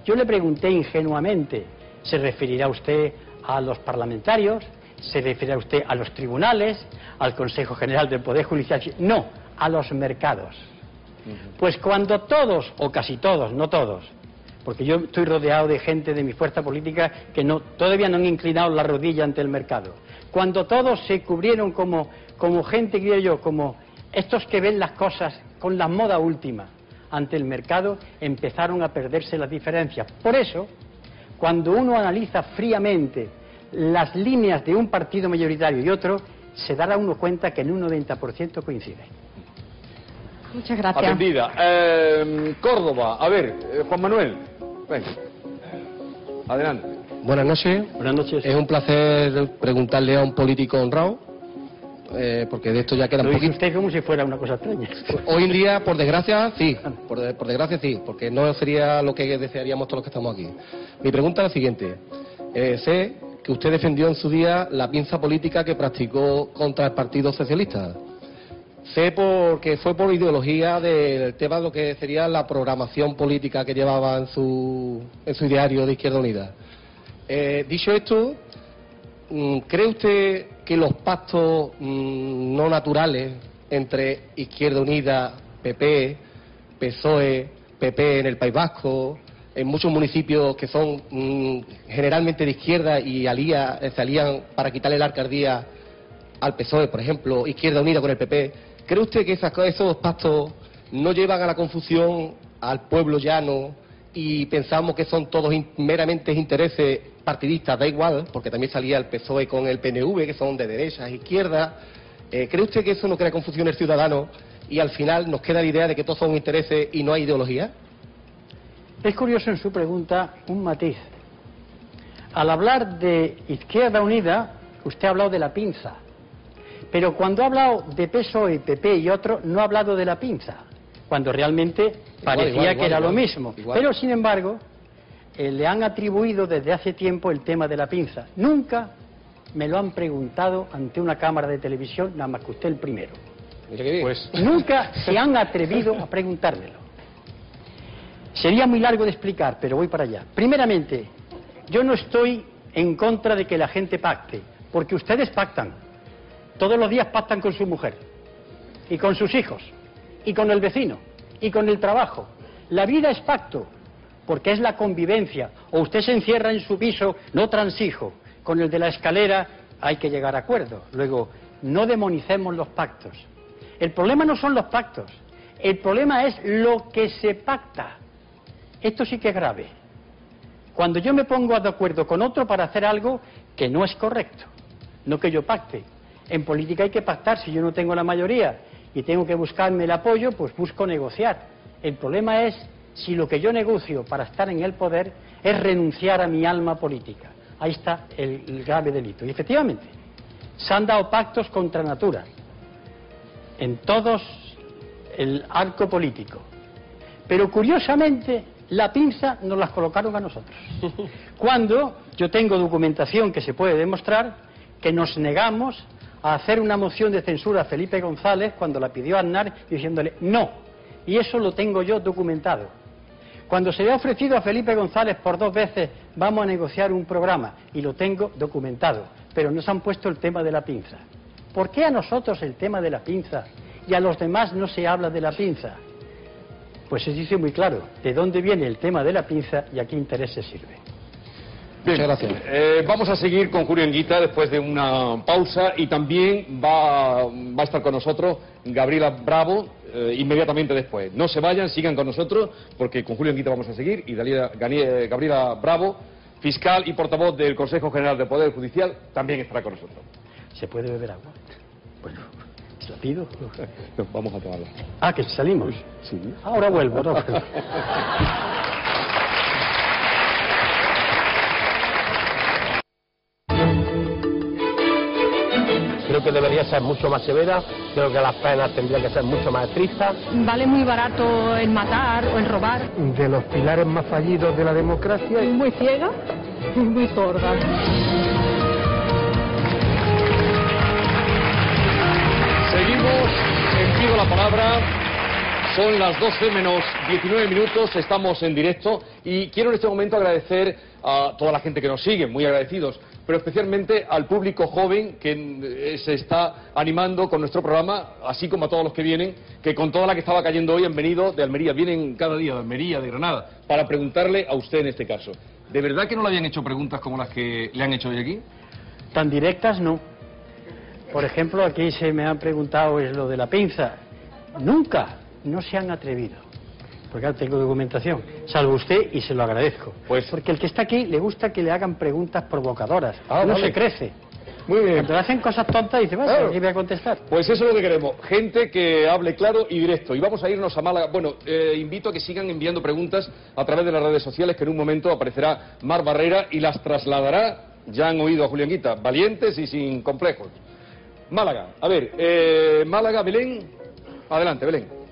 Yo le pregunté ingenuamente, ¿se referirá usted a los parlamentarios? ¿Se referirá usted a los tribunales? ¿Al Consejo General del Poder Judicial? No, a los mercados. Pues cuando todos, o casi todos, no todos, porque yo estoy rodeado de gente de mi fuerza política que no, todavía no han inclinado la rodilla ante el mercado. Cuando todos se cubrieron como, como gente, diría yo, como estos que ven las cosas con la moda última ante el mercado, empezaron a perderse las diferencias. Por eso, cuando uno analiza fríamente las líneas de un partido mayoritario y otro, se dará uno cuenta que en un 90% coincide. Muchas gracias. Atendida. Eh, Córdoba, a ver, eh, Juan Manuel, venga. Adelante. Buenas noches. Buenas noches. Es un placer preguntarle a un político honrado, eh, porque de esto ya queda un poquito. usted como si fuera una cosa extraña. Hoy en día, por desgracia, sí. Por, de- por desgracia, sí, porque no sería lo que desearíamos todos los que estamos aquí. Mi pregunta es la siguiente. Eh, sé que usted defendió en su día la pinza política que practicó contra el Partido Socialista. Sé porque fue por ideología del tema de lo que sería la programación política que llevaba en su, en su diario de Izquierda Unida. Eh, dicho esto, mm, ¿cree usted que los pactos mm, no naturales entre Izquierda Unida, PP, PSOE, PP en el País Vasco, en muchos municipios que son mm, generalmente de izquierda y alía- alían para quitarle la alcaldía al PSOE, por ejemplo, Izquierda Unida con el PP, ¿cree usted que esas esos pactos no llevan a la confusión al pueblo llano y pensamos que son todos meramente intereses partidistas? Da igual, porque también salía el PSOE con el PNV, que son de derechas, izquierdas. Eh, ¿Cree usted que eso no crea confusión en el ciudadano y al final nos queda la idea de que todos son intereses y no hay ideología? Es curioso en su pregunta un matiz. Al hablar de Izquierda Unida, usted ha hablado de la pinza. Pero cuando ha hablado de PSOE, PP y otro, no ha hablado de la pinza. Cuando realmente parecía igual, que igual, era lo mismo. Pero, sin embargo, eh, le han atribuido desde hace tiempo el tema de la pinza. Nunca me lo han preguntado ante una cámara de televisión, nada más que usted el primero. Pues Nunca se han atrevido a preguntármelo. Sería muy largo de explicar, pero voy para allá. Primeramente, yo no estoy en contra de que la gente pacte, porque ustedes pactan. Todos los días pactan con su mujer, y con sus hijos, y con el vecino, y con el trabajo. La vida es pacto, porque es la convivencia. O usted se encierra en su piso, no transijo. Con el de la escalera hay que llegar a acuerdo. Luego, no demonicemos los pactos. El problema no son los pactos, el problema es lo que se pacta. Esto sí que es grave. Cuando yo me pongo de acuerdo con otro para hacer algo que no es correcto, no que yo pacte. En política hay que pactar, si yo no tengo la mayoría y tengo que buscarme el apoyo, pues busco negociar. El problema es si lo que yo negocio para estar en el poder es renunciar a mi alma política. Ahí está el, el grave delito. Y efectivamente, se han dado pactos contra natura en todos el arco político. Pero curiosamente, la pinza nos las colocaron a nosotros. Cuando yo tengo documentación que se puede demostrar que nos negamos a hacer una moción de censura a Felipe González cuando la pidió Aznar diciéndole no. Y eso lo tengo yo documentado. Cuando se le ha ofrecido a Felipe González por dos veces vamos a negociar un programa y lo tengo documentado, pero nos han puesto el tema de la pinza. ¿Por qué a nosotros el tema de la pinza y a los demás no se habla de la pinza? Pues se dice muy claro de dónde viene el tema de la pinza y a qué intereses sirve. Bien, eh, vamos a seguir con Julio Enguita después de una pausa y también va, va a estar con nosotros Gabriela Bravo eh, inmediatamente después. No se vayan, sigan con nosotros porque con Julio Enguita vamos a seguir y Dalila- Gani- Gabriela Bravo fiscal y portavoz del Consejo General del Poder Judicial, también estará con nosotros. ¿Se puede beber agua? Bueno, ¿se la pido? No, vamos a tomarla. Ah, que salimos. Sí. Ahora vuelvo, ¿no? Creo que debería ser mucho más severa, creo que las penas tendrían que ser mucho más estrictas. Vale muy barato el matar o el robar. De los pilares más fallidos de la democracia. Muy ciega y muy sorda. Seguimos en Pido la Palabra. Son las 12 menos 19 minutos, estamos en directo y quiero en este momento agradecer a toda la gente que nos sigue, muy agradecidos, pero especialmente al público joven que eh, se está animando con nuestro programa, así como a todos los que vienen, que con toda la que estaba cayendo hoy han venido de Almería, vienen cada día de Almería, de Granada, para preguntarle a usted en este caso. ¿De verdad que no le habían hecho preguntas como las que le han hecho hoy aquí? Tan directas no. Por ejemplo, aquí se me han preguntado es lo de la pinza. Nunca, no se han atrevido. Porque ahora tengo documentación, salvo usted y se lo agradezco. Pues porque el que está aquí le gusta que le hagan preguntas provocadoras. Ah, no vale. se crece. Muy bien. Cuando le hacen cosas tontas dice, bueno, Claro. aquí voy a contestar. Pues eso es lo que queremos, gente que hable claro y directo. Y vamos a irnos a Málaga. Bueno, eh, invito a que sigan enviando preguntas a través de las redes sociales, que en un momento aparecerá Mar Barrera y las trasladará, ya han oído a Julián Guita, valientes y sin complejos. Málaga, a ver, eh, Málaga, Belén, adelante, Belén.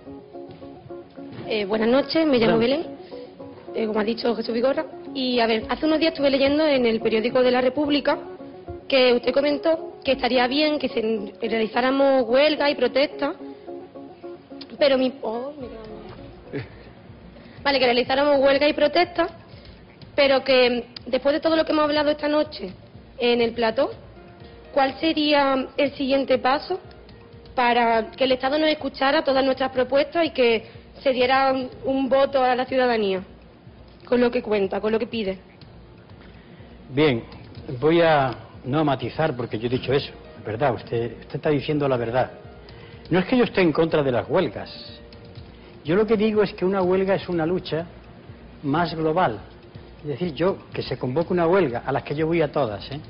Eh, buenas noches, me llamo. Belén, eh, como ha dicho Jesús Vigorra. Y a ver, hace unos días estuve leyendo en el periódico de La República que usted comentó que estaría bien que se realizáramos huelga y protesta, pero mi... oh, queda- Vale, que realizáramos huelga y protesta, pero que después de todo lo que hemos hablado esta noche en el plató, ¿cuál sería el siguiente paso para que el Estado nos escuchara todas nuestras propuestas y que se diera un, voto a la ciudadanía con lo que cuenta, con lo que pide? Bien, voy a no matizar porque yo he dicho eso, es verdad, usted, usted está diciendo la verdad. No es que yo esté en contra de las huelgas. Yo lo que digo es que una huelga es una lucha más global. Es decir, yo que se convoque una huelga, a las que yo voy a todas, ¿eh?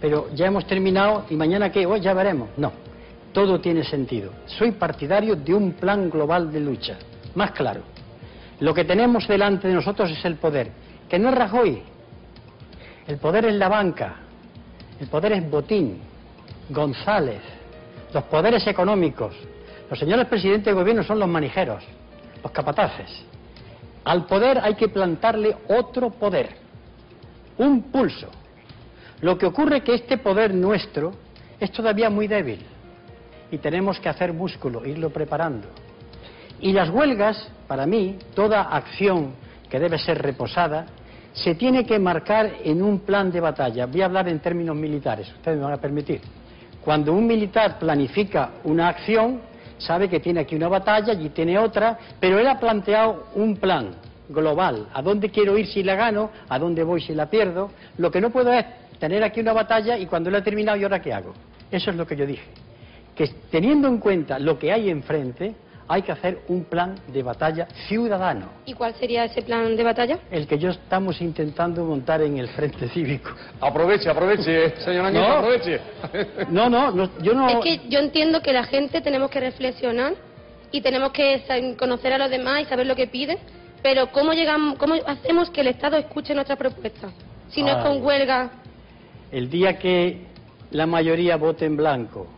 pero ya hemos terminado y mañana qué, hoy ya veremos. No, todo tiene sentido. Soy partidario de un plan global de lucha, más claro. Lo que tenemos delante de nosotros es el poder, que no es Rajoy, el poder es la banca, el poder es Botín, González, los poderes económicos. Los señores presidentes de gobierno son los manijeros, los capataces. Al poder hay que plantarle otro poder, un pulso. Lo que ocurre es que este poder nuestro es todavía muy débil y tenemos que hacer músculo, irlo preparando. Y las huelgas, para mí, toda acción que debe ser reposada, se tiene que marcar en un plan de batalla. Voy a hablar en términos militares, ustedes me van a permitir. Cuando un militar planifica una acción, sabe que tiene aquí una batalla, allí tiene otra, pero él ha planteado un plan global. ¿A dónde quiero ir si la gano? ¿A dónde voy si la pierdo? Lo que no puedo es tener aquí una batalla y cuando la he terminado, ¿y ahora qué hago? Eso es lo que yo dije. Que teniendo en cuenta lo que hay enfrente, hay que hacer un plan de batalla ciudadano. ¿Y cuál sería ese plan de batalla? el que yo estamos intentando montar en el Frente Cívico. Aproveche, aproveche, señor Anguita, No. aproveche. No, no, no, yo no... Es que yo entiendo que la gente tenemos que reflexionar y tenemos que conocer a los demás y saber lo que piden, pero ¿cómo, llegamos, cómo hacemos que el Estado escuche nuestras propuestas? Si no es con huelga, El día que la mayoría vote en blanco,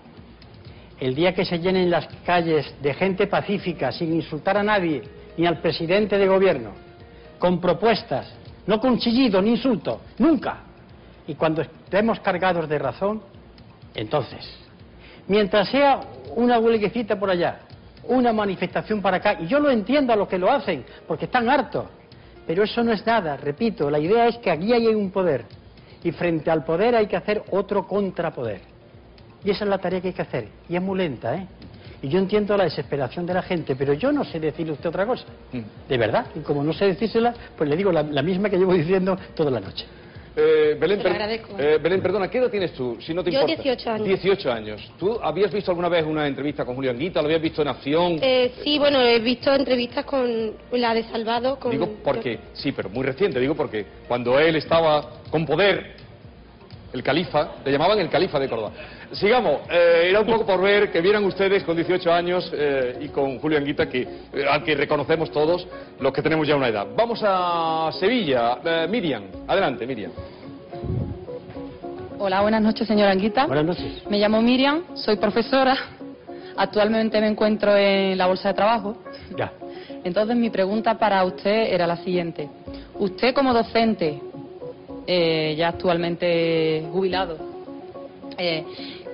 el día que se llenen las calles de gente pacífica, sin insultar a nadie, ni al presidente de gobierno, con propuestas, no con chillido ni insulto, nunca. Y cuando estemos cargados de razón, entonces, mientras sea una huelguecita por allá, una manifestación para acá, y yo lo entiendo a los que lo hacen, porque están hartos, pero eso no es nada, repito, la idea es que aquí hay un poder, y frente al poder hay que hacer otro contrapoder. Y esa es la tarea que hay que hacer, y es muy lenta, ¿eh? Y yo entiendo la desesperación de la gente, pero yo no sé decirle a usted otra cosa, de verdad, y como no sé decírsela, pues le digo la, la misma que llevo diciendo toda la noche. Eh, Belén, per- eh, Belén, perdona, ¿qué edad tienes tú? Si no te Yo importa. 18 años. 18 años. ¿Tú habías visto alguna vez una entrevista con Julio Anguita? ¿Lo habías visto en acción? Eh, sí, bueno, he visto entrevistas con la de Salvado, con... Digo porque, sí, pero muy reciente, digo porque cuando él estaba con poder, el califa, le llamaban el califa de Córdoba. Sigamos, eh, era un poco por ver que vieran ustedes con 18 años eh, y con Julio Anguita, que, eh, al que reconocemos todos los que tenemos ya una edad. Vamos a Sevilla. Eh, Miriam, adelante, Miriam. Hola, buenas noches, señora Anguita. Buenas noches. Me llamo Miriam, soy profesora. Actualmente me encuentro en la bolsa de trabajo. Ya. Entonces, mi pregunta para usted era la siguiente. Usted, como docente, eh, ya actualmente jubilado, eh,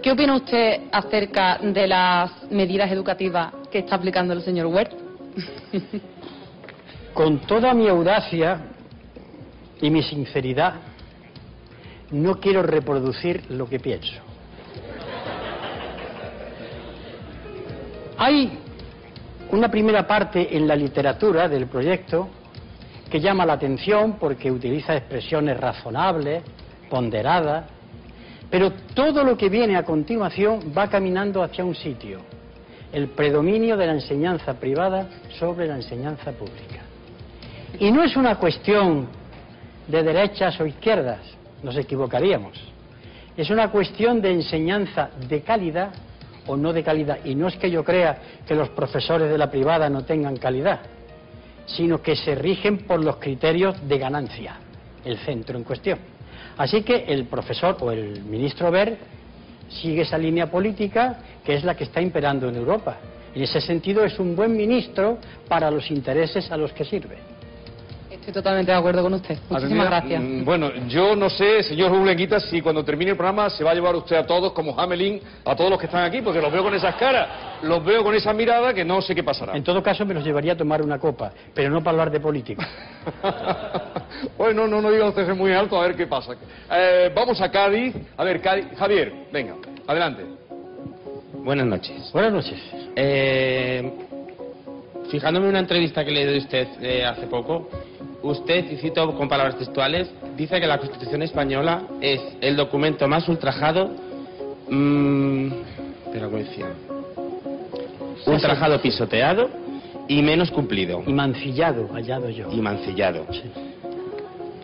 ¿qué opina usted acerca de las medidas educativas que está aplicando el señor Wert? Con toda mi audacia y mi sinceridad, no quiero reproducir lo que pienso. Hay una primera parte en la literatura del proyecto que llama la atención porque utiliza expresiones razonables, ponderadas, pero todo lo que viene a continuación va caminando hacia un sitio, el predominio de la enseñanza privada sobre la enseñanza pública. Y no es una cuestión de derechas o izquierdas, nos equivocaríamos. Es una cuestión de enseñanza de calidad o no de calidad. Y no es que yo crea que los profesores de la privada no tengan calidad, sino que se rigen por los criterios de ganancia, el centro en cuestión. Así que el profesor o el ministro Ver sigue esa línea política que es la que está imperando en Europa. En ese sentido es un buen ministro para los intereses a los que sirve. Estoy totalmente de acuerdo con usted. Muchísimas Atendida, gracias. mm, Bueno, yo no sé, señor Julio Anguita, si cuando termine el programa se va a llevar usted a todos como Hamelin, a todos los que están aquí, porque los veo con esas caras, los veo con esa mirada que no sé qué pasará. En todo caso me los llevaría a tomar una copa, pero no para hablar de política. Bueno, no, no diga usted ser muy alto, a ver qué pasa. Eh, vamos a Cádiz. A ver, Cádiz. Javier, venga, adelante. Buenas noches. Buenas noches. Eh, fijándome en una entrevista que le dio usted eh, hace poco, usted, y cito con palabras textuales, dice que la Constitución española es el documento más ultrajado. mm, pero ¿cómo decía? Ultrajado, pisoteado y menos cumplido. Y mancillado, hallado yo. Y mancillado.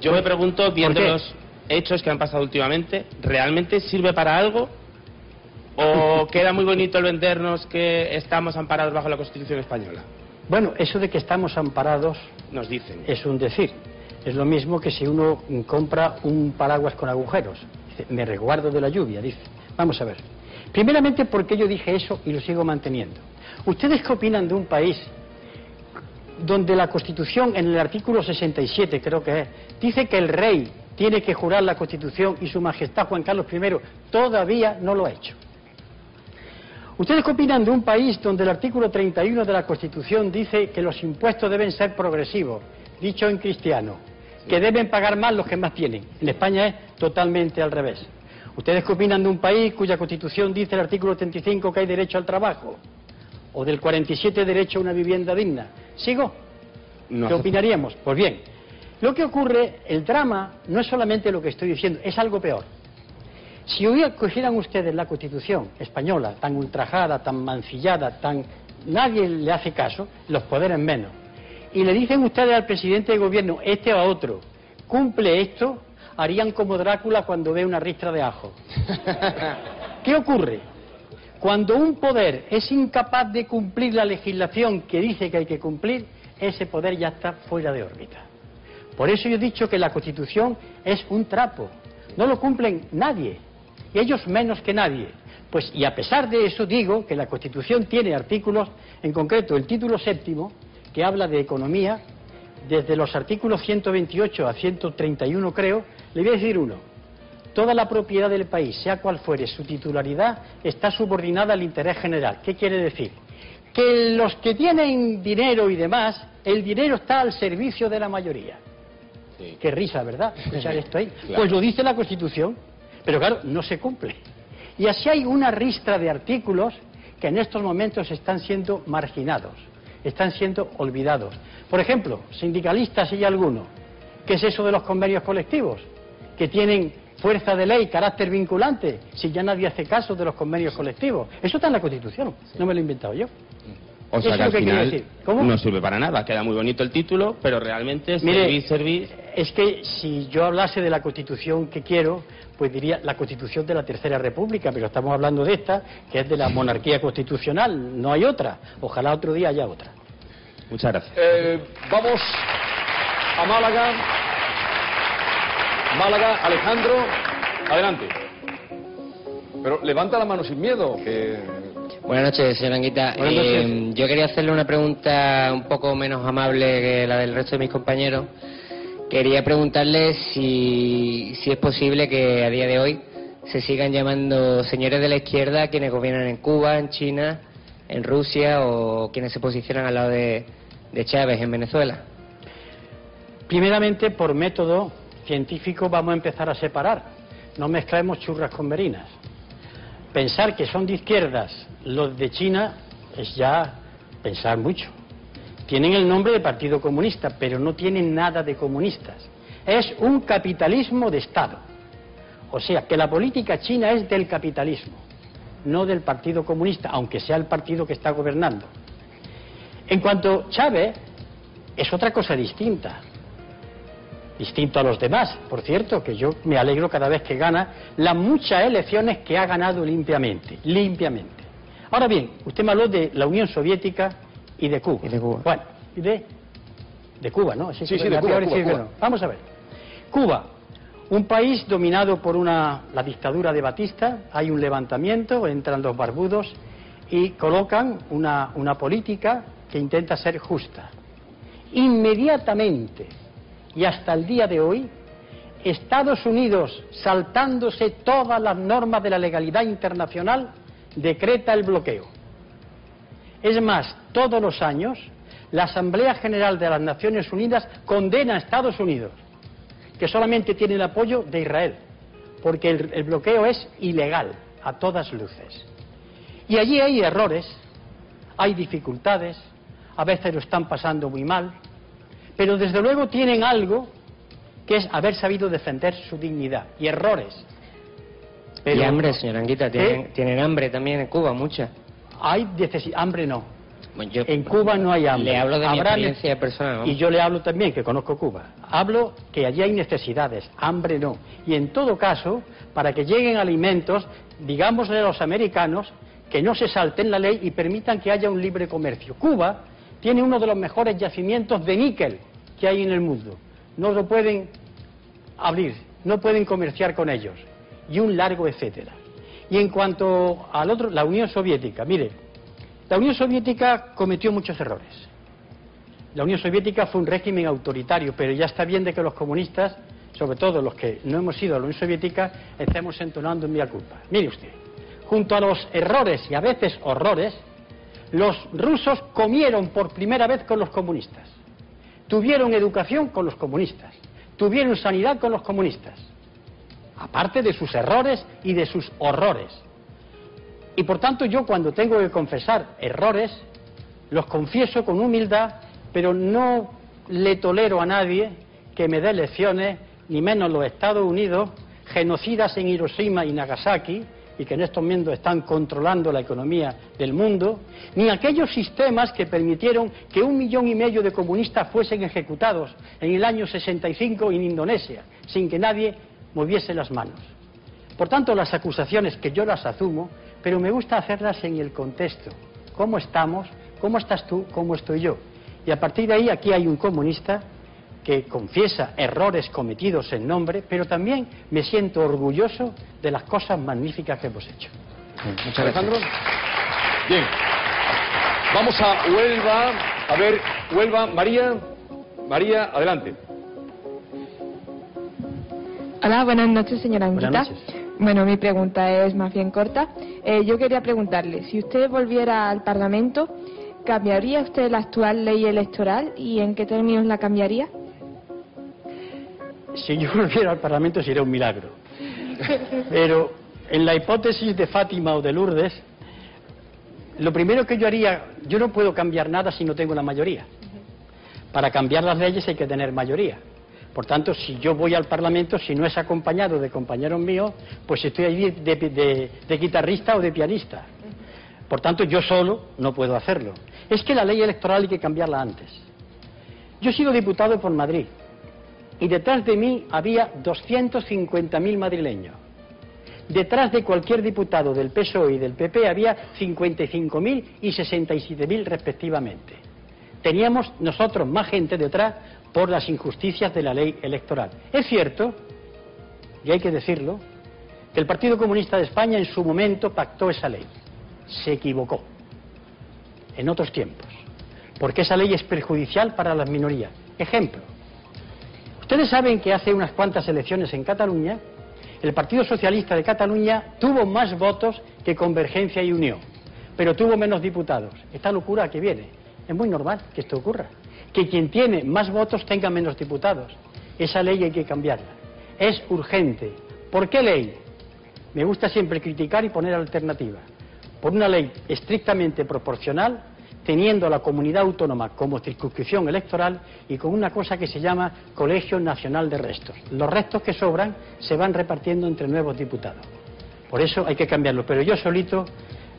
Yo me pregunto, viendo los hechos que han pasado últimamente, ¿realmente sirve para algo? ¿O queda muy bonito el vendernos que estamos amparados bajo la Constitución española? Bueno, eso de que estamos amparados Nos dicen. es un decir. Es lo mismo que si uno compra un paraguas con agujeros. Dice, me resguardo de la lluvia, dice. Vamos a ver. Primeramente, ¿por qué yo dije eso y lo sigo manteniendo? ¿Ustedes qué opinan de un país donde la Constitución, en el artículo 67 creo que es, dice que el rey tiene que jurar la Constitución y su Majestad Juan Carlos I todavía no lo ha hecho? ¿Ustedes qué opinan de un país donde el artículo 31 de la Constitución dice que los impuestos deben ser progresivos, dicho en cristiano, que deben pagar más los que más tienen? En España es totalmente al revés. ¿Ustedes qué opinan de un país cuya Constitución dice el artículo 35 que hay derecho al trabajo? ¿O del 47 derecho a una vivienda digna? ¿Sigo? No ¿Qué opinaríamos? Pues bien, lo que ocurre, el drama, no es solamente lo que estoy diciendo, es algo peor. Si hoy cogieran ustedes la Constitución española, tan ultrajada, tan mancillada, tan... nadie le hace caso, los poderes menos, y le dicen ustedes al presidente de gobierno, este o a otro, cumple esto, harían como Drácula cuando ve una ristra de ajo. ¿Qué ocurre? Cuando un poder es incapaz de cumplir la legislación que dice que hay que cumplir, ese poder ya está fuera de órbita. Por eso yo he dicho que la Constitución es un trapo. No lo cumplen nadie. Y ellos menos que nadie. Pues, y a pesar de eso digo que la Constitución tiene artículos, en concreto el título séptimo, que habla de economía, desde los artículos 128 a 131 creo, le voy a decir uno. Toda la propiedad del país, sea cual fuere su titularidad, está subordinada al interés general. ¿Qué quiere decir? Que los que tienen dinero y demás, el dinero está al servicio de la mayoría. Qué risa, ¿verdad? Escuchar esto ahí. Claro. Pues lo dice la Constitución, pero claro, no se cumple. Y así hay una ristra de artículos que en estos momentos están siendo marginados, están siendo olvidados. Por ejemplo, sindicalistas y alguno, ¿qué es eso de los convenios colectivos? que tienen fuerza de ley, carácter vinculante, si ya nadie hace caso de los convenios colectivos. Eso está en la Constitución, no me lo he inventado yo. O sea Eso que al no sirve para nada. Queda muy bonito el título, pero realmente Mire, servir, servir. Es que si yo hablase de la Constitución que quiero, pues diría la Constitución de la Tercera República, pero estamos hablando de esta, que es de la monarquía constitucional, no hay otra. Ojalá otro día haya otra. Muchas gracias. Eh, vamos a Málaga. Málaga, Alejandro, adelante. Pero levanta la mano sin miedo, que Buenas noches, señora Anguita. Eh, yo quería hacerle una pregunta un poco menos amable que la del resto de mis compañeros. Quería preguntarle si, si es posible que a día de hoy se sigan llamando señores de la izquierda a quienes gobiernan en Cuba, en China, en Rusia o quienes se posicionan al lado de, de Chávez en Venezuela. Primeramente, por método científico vamos a empezar a separar. No mezclemos churras con merinas. Pensar que son de izquierdas los de China es ya pensar mucho. Tienen el nombre de Partido Comunista, pero no tienen nada de comunistas. Es un capitalismo de Estado. O sea, que la política china es del capitalismo, no del Partido Comunista, aunque sea el partido que está gobernando. En cuanto a Chávez, es otra cosa distinta. Distinto a los demás, por cierto, que yo me alegro cada vez que gana las muchas elecciones que ha ganado limpiamente, limpiamente. Ahora bien, usted me habló de la Unión Soviética y de Cuba. Bueno, y de, de Cuba, ¿no? Así Sí, que sí, de Cuba, a decir Cuba, que Cuba. no. Vamos a ver. Cuba, un país dominado por una, la dictadura de Batista, hay un levantamiento, entran los barbudos y colocan una, una política que intenta ser justa. Inmediatamente y hasta el día de hoy, Estados Unidos, saltándose todas las normas de la legalidad internacional, decreta el bloqueo. Es más, todos los años, la Asamblea General de las Naciones Unidas condena a Estados Unidos, que solamente tiene el apoyo de Israel, porque el, bloqueo es ilegal, a todas luces. Y allí hay errores, hay dificultades, a veces lo están pasando muy mal, pero desde luego tienen algo que es haber sabido defender su dignidad y errores. Pero- y hambre, señora Anguita, tienen, ¿Eh? tienen hambre también en Cuba, mucha. Hay hambre no. Bueno, yo- en Cuba no hay hambre. Le hablo de mi Habrá experiencia personal. Y yo le hablo también, que conozco Cuba. Hablo que allí hay necesidades, hambre no. Y en todo caso, para que lleguen alimentos, digámosle a los americanos que no se salten la ley y permitan que haya un libre comercio. Cuba tiene uno de los mejores yacimientos de níquel que hay en el mundo. No lo pueden abrir, no pueden comerciar con ellos. Y un largo etcétera. Y en cuanto al otro, la Unión Soviética, mire, la Unión Soviética cometió muchos errores. La Unión Soviética fue un régimen autoritario, pero ya está bien de que los comunistas, sobre todo los que no hemos ido a la Unión Soviética, estemos entonando en mía culpa. Mire usted, junto a los errores y a veces horrores, los rusos comieron por primera vez con los comunistas, tuvieron educación con los comunistas, tuvieron sanidad con los comunistas, aparte de sus errores y de sus horrores. Y por tanto yo cuando tengo que confesar errores, los confieso con humildad, pero no le tolero a nadie que me dé lecciones, ni menos los Estados Unidos, genocidas en Hiroshima y Nagasaki, y que en estos momentos están controlando la economía del mundo, ni aquellos sistemas que permitieron que un millón y medio de comunistas fuesen ejecutados en el año 65 en Indonesia, sin que nadie moviese las manos. Por tanto, las acusaciones que yo las asumo, pero me gusta hacerlas en el contexto. ¿Cómo estamos? ¿Cómo estás tú? ¿Cómo estoy yo? Y a partir de ahí, aquí hay un comunista que confiesa errores cometidos en nombre, pero también me siento orgulloso de las cosas magníficas que hemos hecho. Muchas Alejandro. Bien. Vamos a Huelva. A ver, Huelva, María. María, adelante. Hola, buenas noches, señora Anguita. Buenas noches. Bueno, mi pregunta es más bien corta. Eh, yo quería preguntarle, si usted volviera al Parlamento, ¿cambiaría usted la actual ley electoral y en qué términos la cambiaría? Si yo volviera al Parlamento sería un milagro. Pero en la hipótesis de Fátima o de Lourdes, lo primero que yo haría, yo no puedo cambiar nada si no tengo la mayoría. Para cambiar las leyes hay que tener mayoría. Por tanto, si yo voy al Parlamento, si no es acompañado de compañeros míos, pues estoy de, de- de guitarrista o de pianista. Por tanto, yo solo no puedo hacerlo. Es que la ley electoral hay que cambiarla antes. Yo he sido diputado por Madrid y detrás de mí había 250.000 madrileños. Detrás de cualquier diputado del PSOE y del PP había 55.000 y 67.000 respectivamente. Teníamos nosotros más gente detrás por las injusticias de la ley electoral. Es cierto, y hay que decirlo, que el Partido Comunista de España en su momento pactó esa ley. Se equivocó. En otros tiempos. Porque esa ley es perjudicial para las minorías. Ejemplo. Ustedes saben que hace unas cuantas elecciones en Cataluña, el Partido Socialista de Cataluña tuvo más votos que Convergencia y Unión, pero tuvo menos diputados. Esta locura que viene. Es muy normal que esto ocurra. Que quien tiene más votos tenga menos diputados. Esa ley hay que cambiarla. Es urgente. ¿Por qué ley? Me gusta siempre criticar y poner alternativas. Por una ley estrictamente proporcional, teniendo a la comunidad autónoma como circunscripción electoral y con una cosa que se llama Colegio Nacional de Restos. Los restos que sobran se van repartiendo entre nuevos diputados. Por eso hay que cambiarlo. Pero yo solito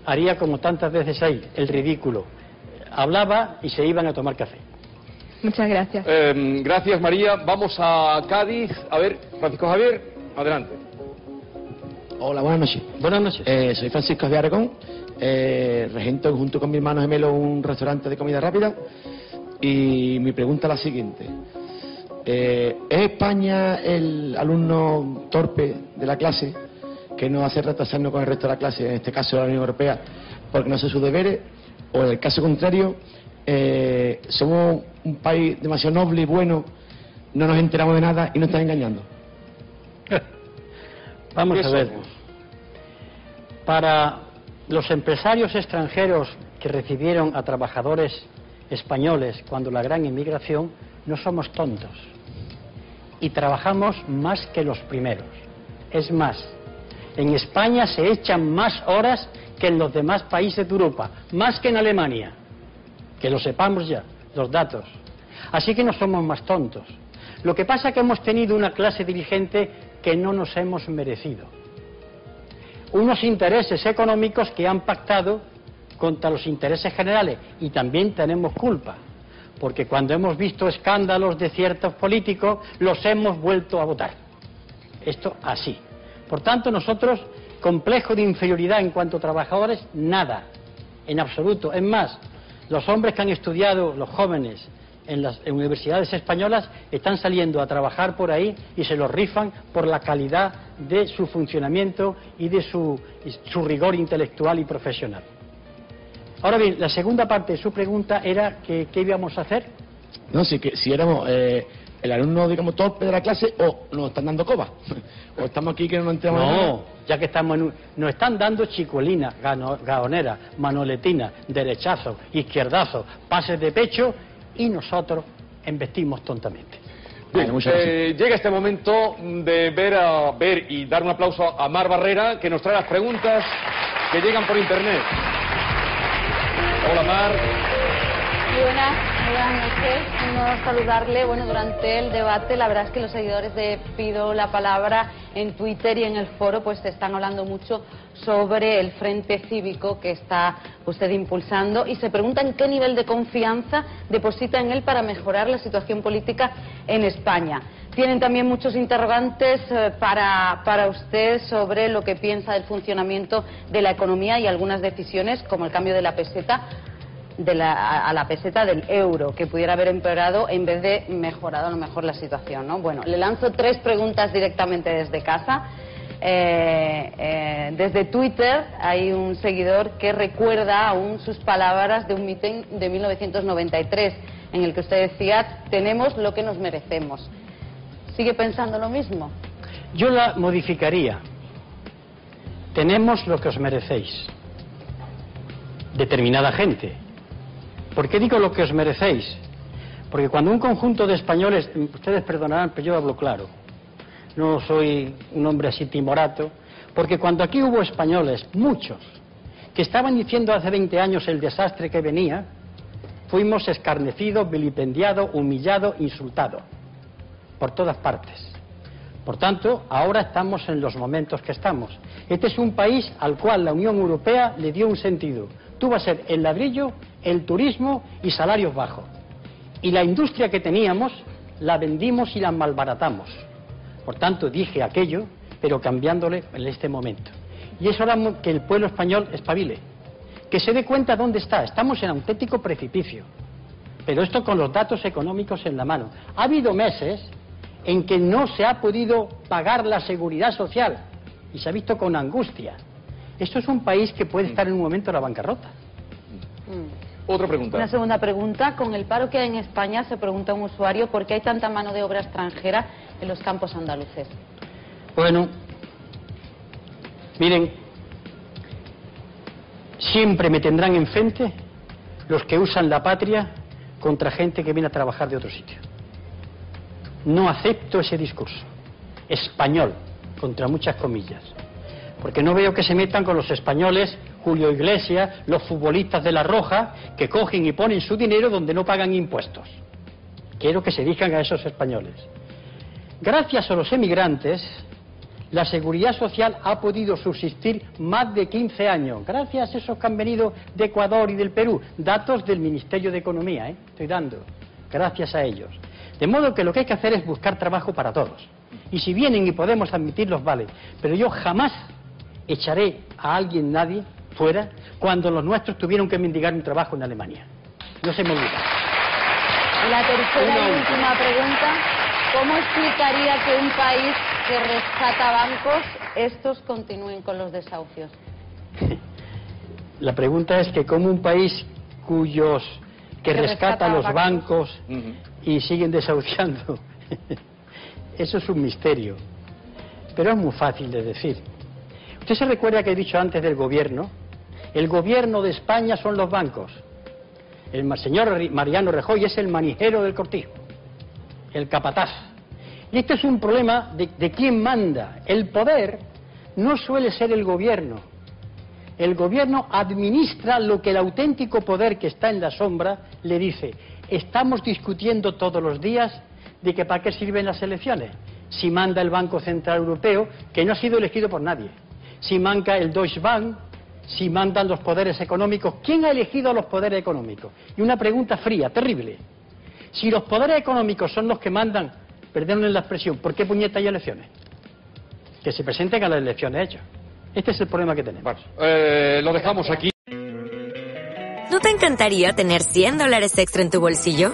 haría como tantas veces ahí, el ridículo. Hablaba y se iban a tomar café. Muchas gracias. Eh, gracias, María. Vamos a Cádiz. A ver, Francisco Javier, adelante. Hola, buenas noches. Buenas noches. soy Francisco Javier Aragón. Eh, regento junto con mi hermano gemelo un restaurante de comida rápida. Y mi pregunta es la siguiente. Eh, ¿Es España el alumno torpe de la clase que nos hace retrasarnos con el resto de la clase, en este caso la Unión Europea, porque no hace sus deberes? ¿O en el caso contrario, eh, somos un país demasiado noble y bueno, no nos enteramos de nada y nos están engañando? Vamos ¿Qué a ver. somos? Para los empresarios extranjeros que recibieron a trabajadores españoles cuando la gran inmigración, no somos tontos. Y trabajamos más que los primeros. Es más, en España se echan más horas que en los demás países de Europa, más que en Alemania. Que lo sepamos ya, los datos. Así que no somos más tontos. Lo que pasa es que hemos tenido una clase dirigente que no nos hemos merecido. Unos intereses económicos que han pactado contra los intereses generales y también tenemos culpa, porque cuando hemos visto escándalos de ciertos políticos los hemos vuelto a votar. Esto así. Por tanto, nosotros, complejo de inferioridad en cuanto a trabajadores, nada, en absoluto. Es más, los hombres que han estudiado, los jóvenes, en las universidades españolas, están saliendo a trabajar por ahí y se los rifan por la calidad de su funcionamiento y de su, su rigor intelectual y profesional. Ahora bien, la segunda parte de su pregunta era que, qué íbamos a hacer. No, si, que, si éramos eh, el alumno, digamos, torpe de la clase o nos están dando coba. o estamos aquí que no nada. No, ya que estamos en un... Nos están dando chicuelina, gano- gaonera, manoletina, derechazo, izquierdazo, pases de pecho y nosotros embestimos tontamente. Bien, eh, llega este momento de ver, a, ver y dar un aplauso a Mar Barrera, que nos trae las preguntas que llegan por internet. Hola, Mar. Muy buenas, muy buenas noches. Quiero saludarle. Bueno, durante el debate, la verdad es que los seguidores de Pido la Palabra en Twitter y en el foro, pues están hablando mucho sobre el frente cívico que está usted impulsando y se preguntan qué nivel de confianza deposita en él para mejorar la situación política en España. Tienen también muchos interrogantes eh, para, para usted sobre lo que piensa del funcionamiento de la economía y algunas decisiones, como el cambio de la peseta de la- a la peseta del euro, que pudiera haber empeorado en vez de mejorado a lo mejor la situación. ¿no? Bueno, le lanzo tres preguntas directamente desde casa. Eh, eh, desde Twitter hay un seguidor que recuerda aún sus palabras de un mitin de 1993 en el que usted decía tenemos lo que nos merecemos. ¿Sigue pensando lo mismo? Yo la modificaría. Tenemos lo que os merecéis. Determinada gente. ¿Por qué digo lo que os merecéis? Porque cuando un conjunto de españoles, ustedes perdonarán, pero yo hablo claro, no soy un hombre así timorato, porque cuando aquí hubo españoles, muchos, que estaban diciendo hace 20 años el desastre que venía, fuimos escarnecidos, vilipendiados, humillados, insultados. por todas partes. Por tanto, ahora estamos en los momentos que estamos. Este es un país al cual la Unión Europea le dio un sentido. Tú vas a ser el ladrillo, el turismo y salarios bajos. Y la industria que teníamos la vendimos y la malbaratamos. Por tanto, dije aquello, pero cambiándole en este momento. Y es hora que el pueblo español espabile, que se dé cuenta dónde está. Estamos en auténtico precipicio. Pero esto con los datos económicos en la mano. Ha habido meses en que no se ha podido pagar la seguridad social y se ha visto con angustia. Esto es un país que puede estar en un momento de la bancarrota. Otra pregunta. Una segunda pregunta. Con el paro que hay en España, se pregunta un usuario por qué hay tanta mano de obra extranjera en los campos andaluces. Bueno, miren, siempre me tendrán en frente los que usan la patria contra gente que viene a trabajar de otro sitio. No acepto ese discurso. Español, contra muchas comillas. Porque no veo que se metan con los españoles, Julio Iglesias, los futbolistas de la Roja, que cogen y ponen su dinero donde no pagan impuestos. Quiero que se digan a esos españoles. Gracias a los emigrantes, la seguridad social ha podido subsistir más de 15 años, gracias a esos que han venido de Ecuador y del Perú. Datos del Ministerio de Economía, ¿eh? estoy dando, gracias a ellos. De modo que lo que hay que hacer es buscar trabajo para todos. Y si vienen y podemos admitirlos, vale. Pero yo jamás echaré a alguien, nadie, fuera, cuando los nuestros tuvieron que mendigar un trabajo en Alemania. No se me olvida. La tercera y última pregunta. ¿Cómo explicaría que un país que rescata bancos, estos continúen con los desahucios? La pregunta es que como un país cuyos que, rescata, los bancos, y siguen desahuciando. Eso es un misterio. Pero es muy fácil de decir. Usted se recuerda que he dicho antes del gobierno. El gobierno de España son los bancos. El señor Mariano Rejoy es el manijero del cortijo, el capataz. Y este es un problema de, de quién manda. El poder no suele ser el gobierno. El gobierno administra lo que el auténtico poder que está en la sombra le dice. Estamos discutiendo todos los días de que para qué sirven las elecciones. Si manda el Banco Central Europeo, que no ha sido elegido por nadie. Si manda el Deutsche Bank, si mandan los poderes económicos. ¿Quién ha elegido a los poderes económicos? Y una pregunta fría, terrible. Si los poderes económicos son los que mandan, perdónenme la expresión, ¿por qué puñeta hay elecciones? Que se presenten a las elecciones hechas. Este es el problema que tenemos. Eh, lo dejamos aquí. ¿No te encantaría tener 100 dólares extra en tu bolsillo?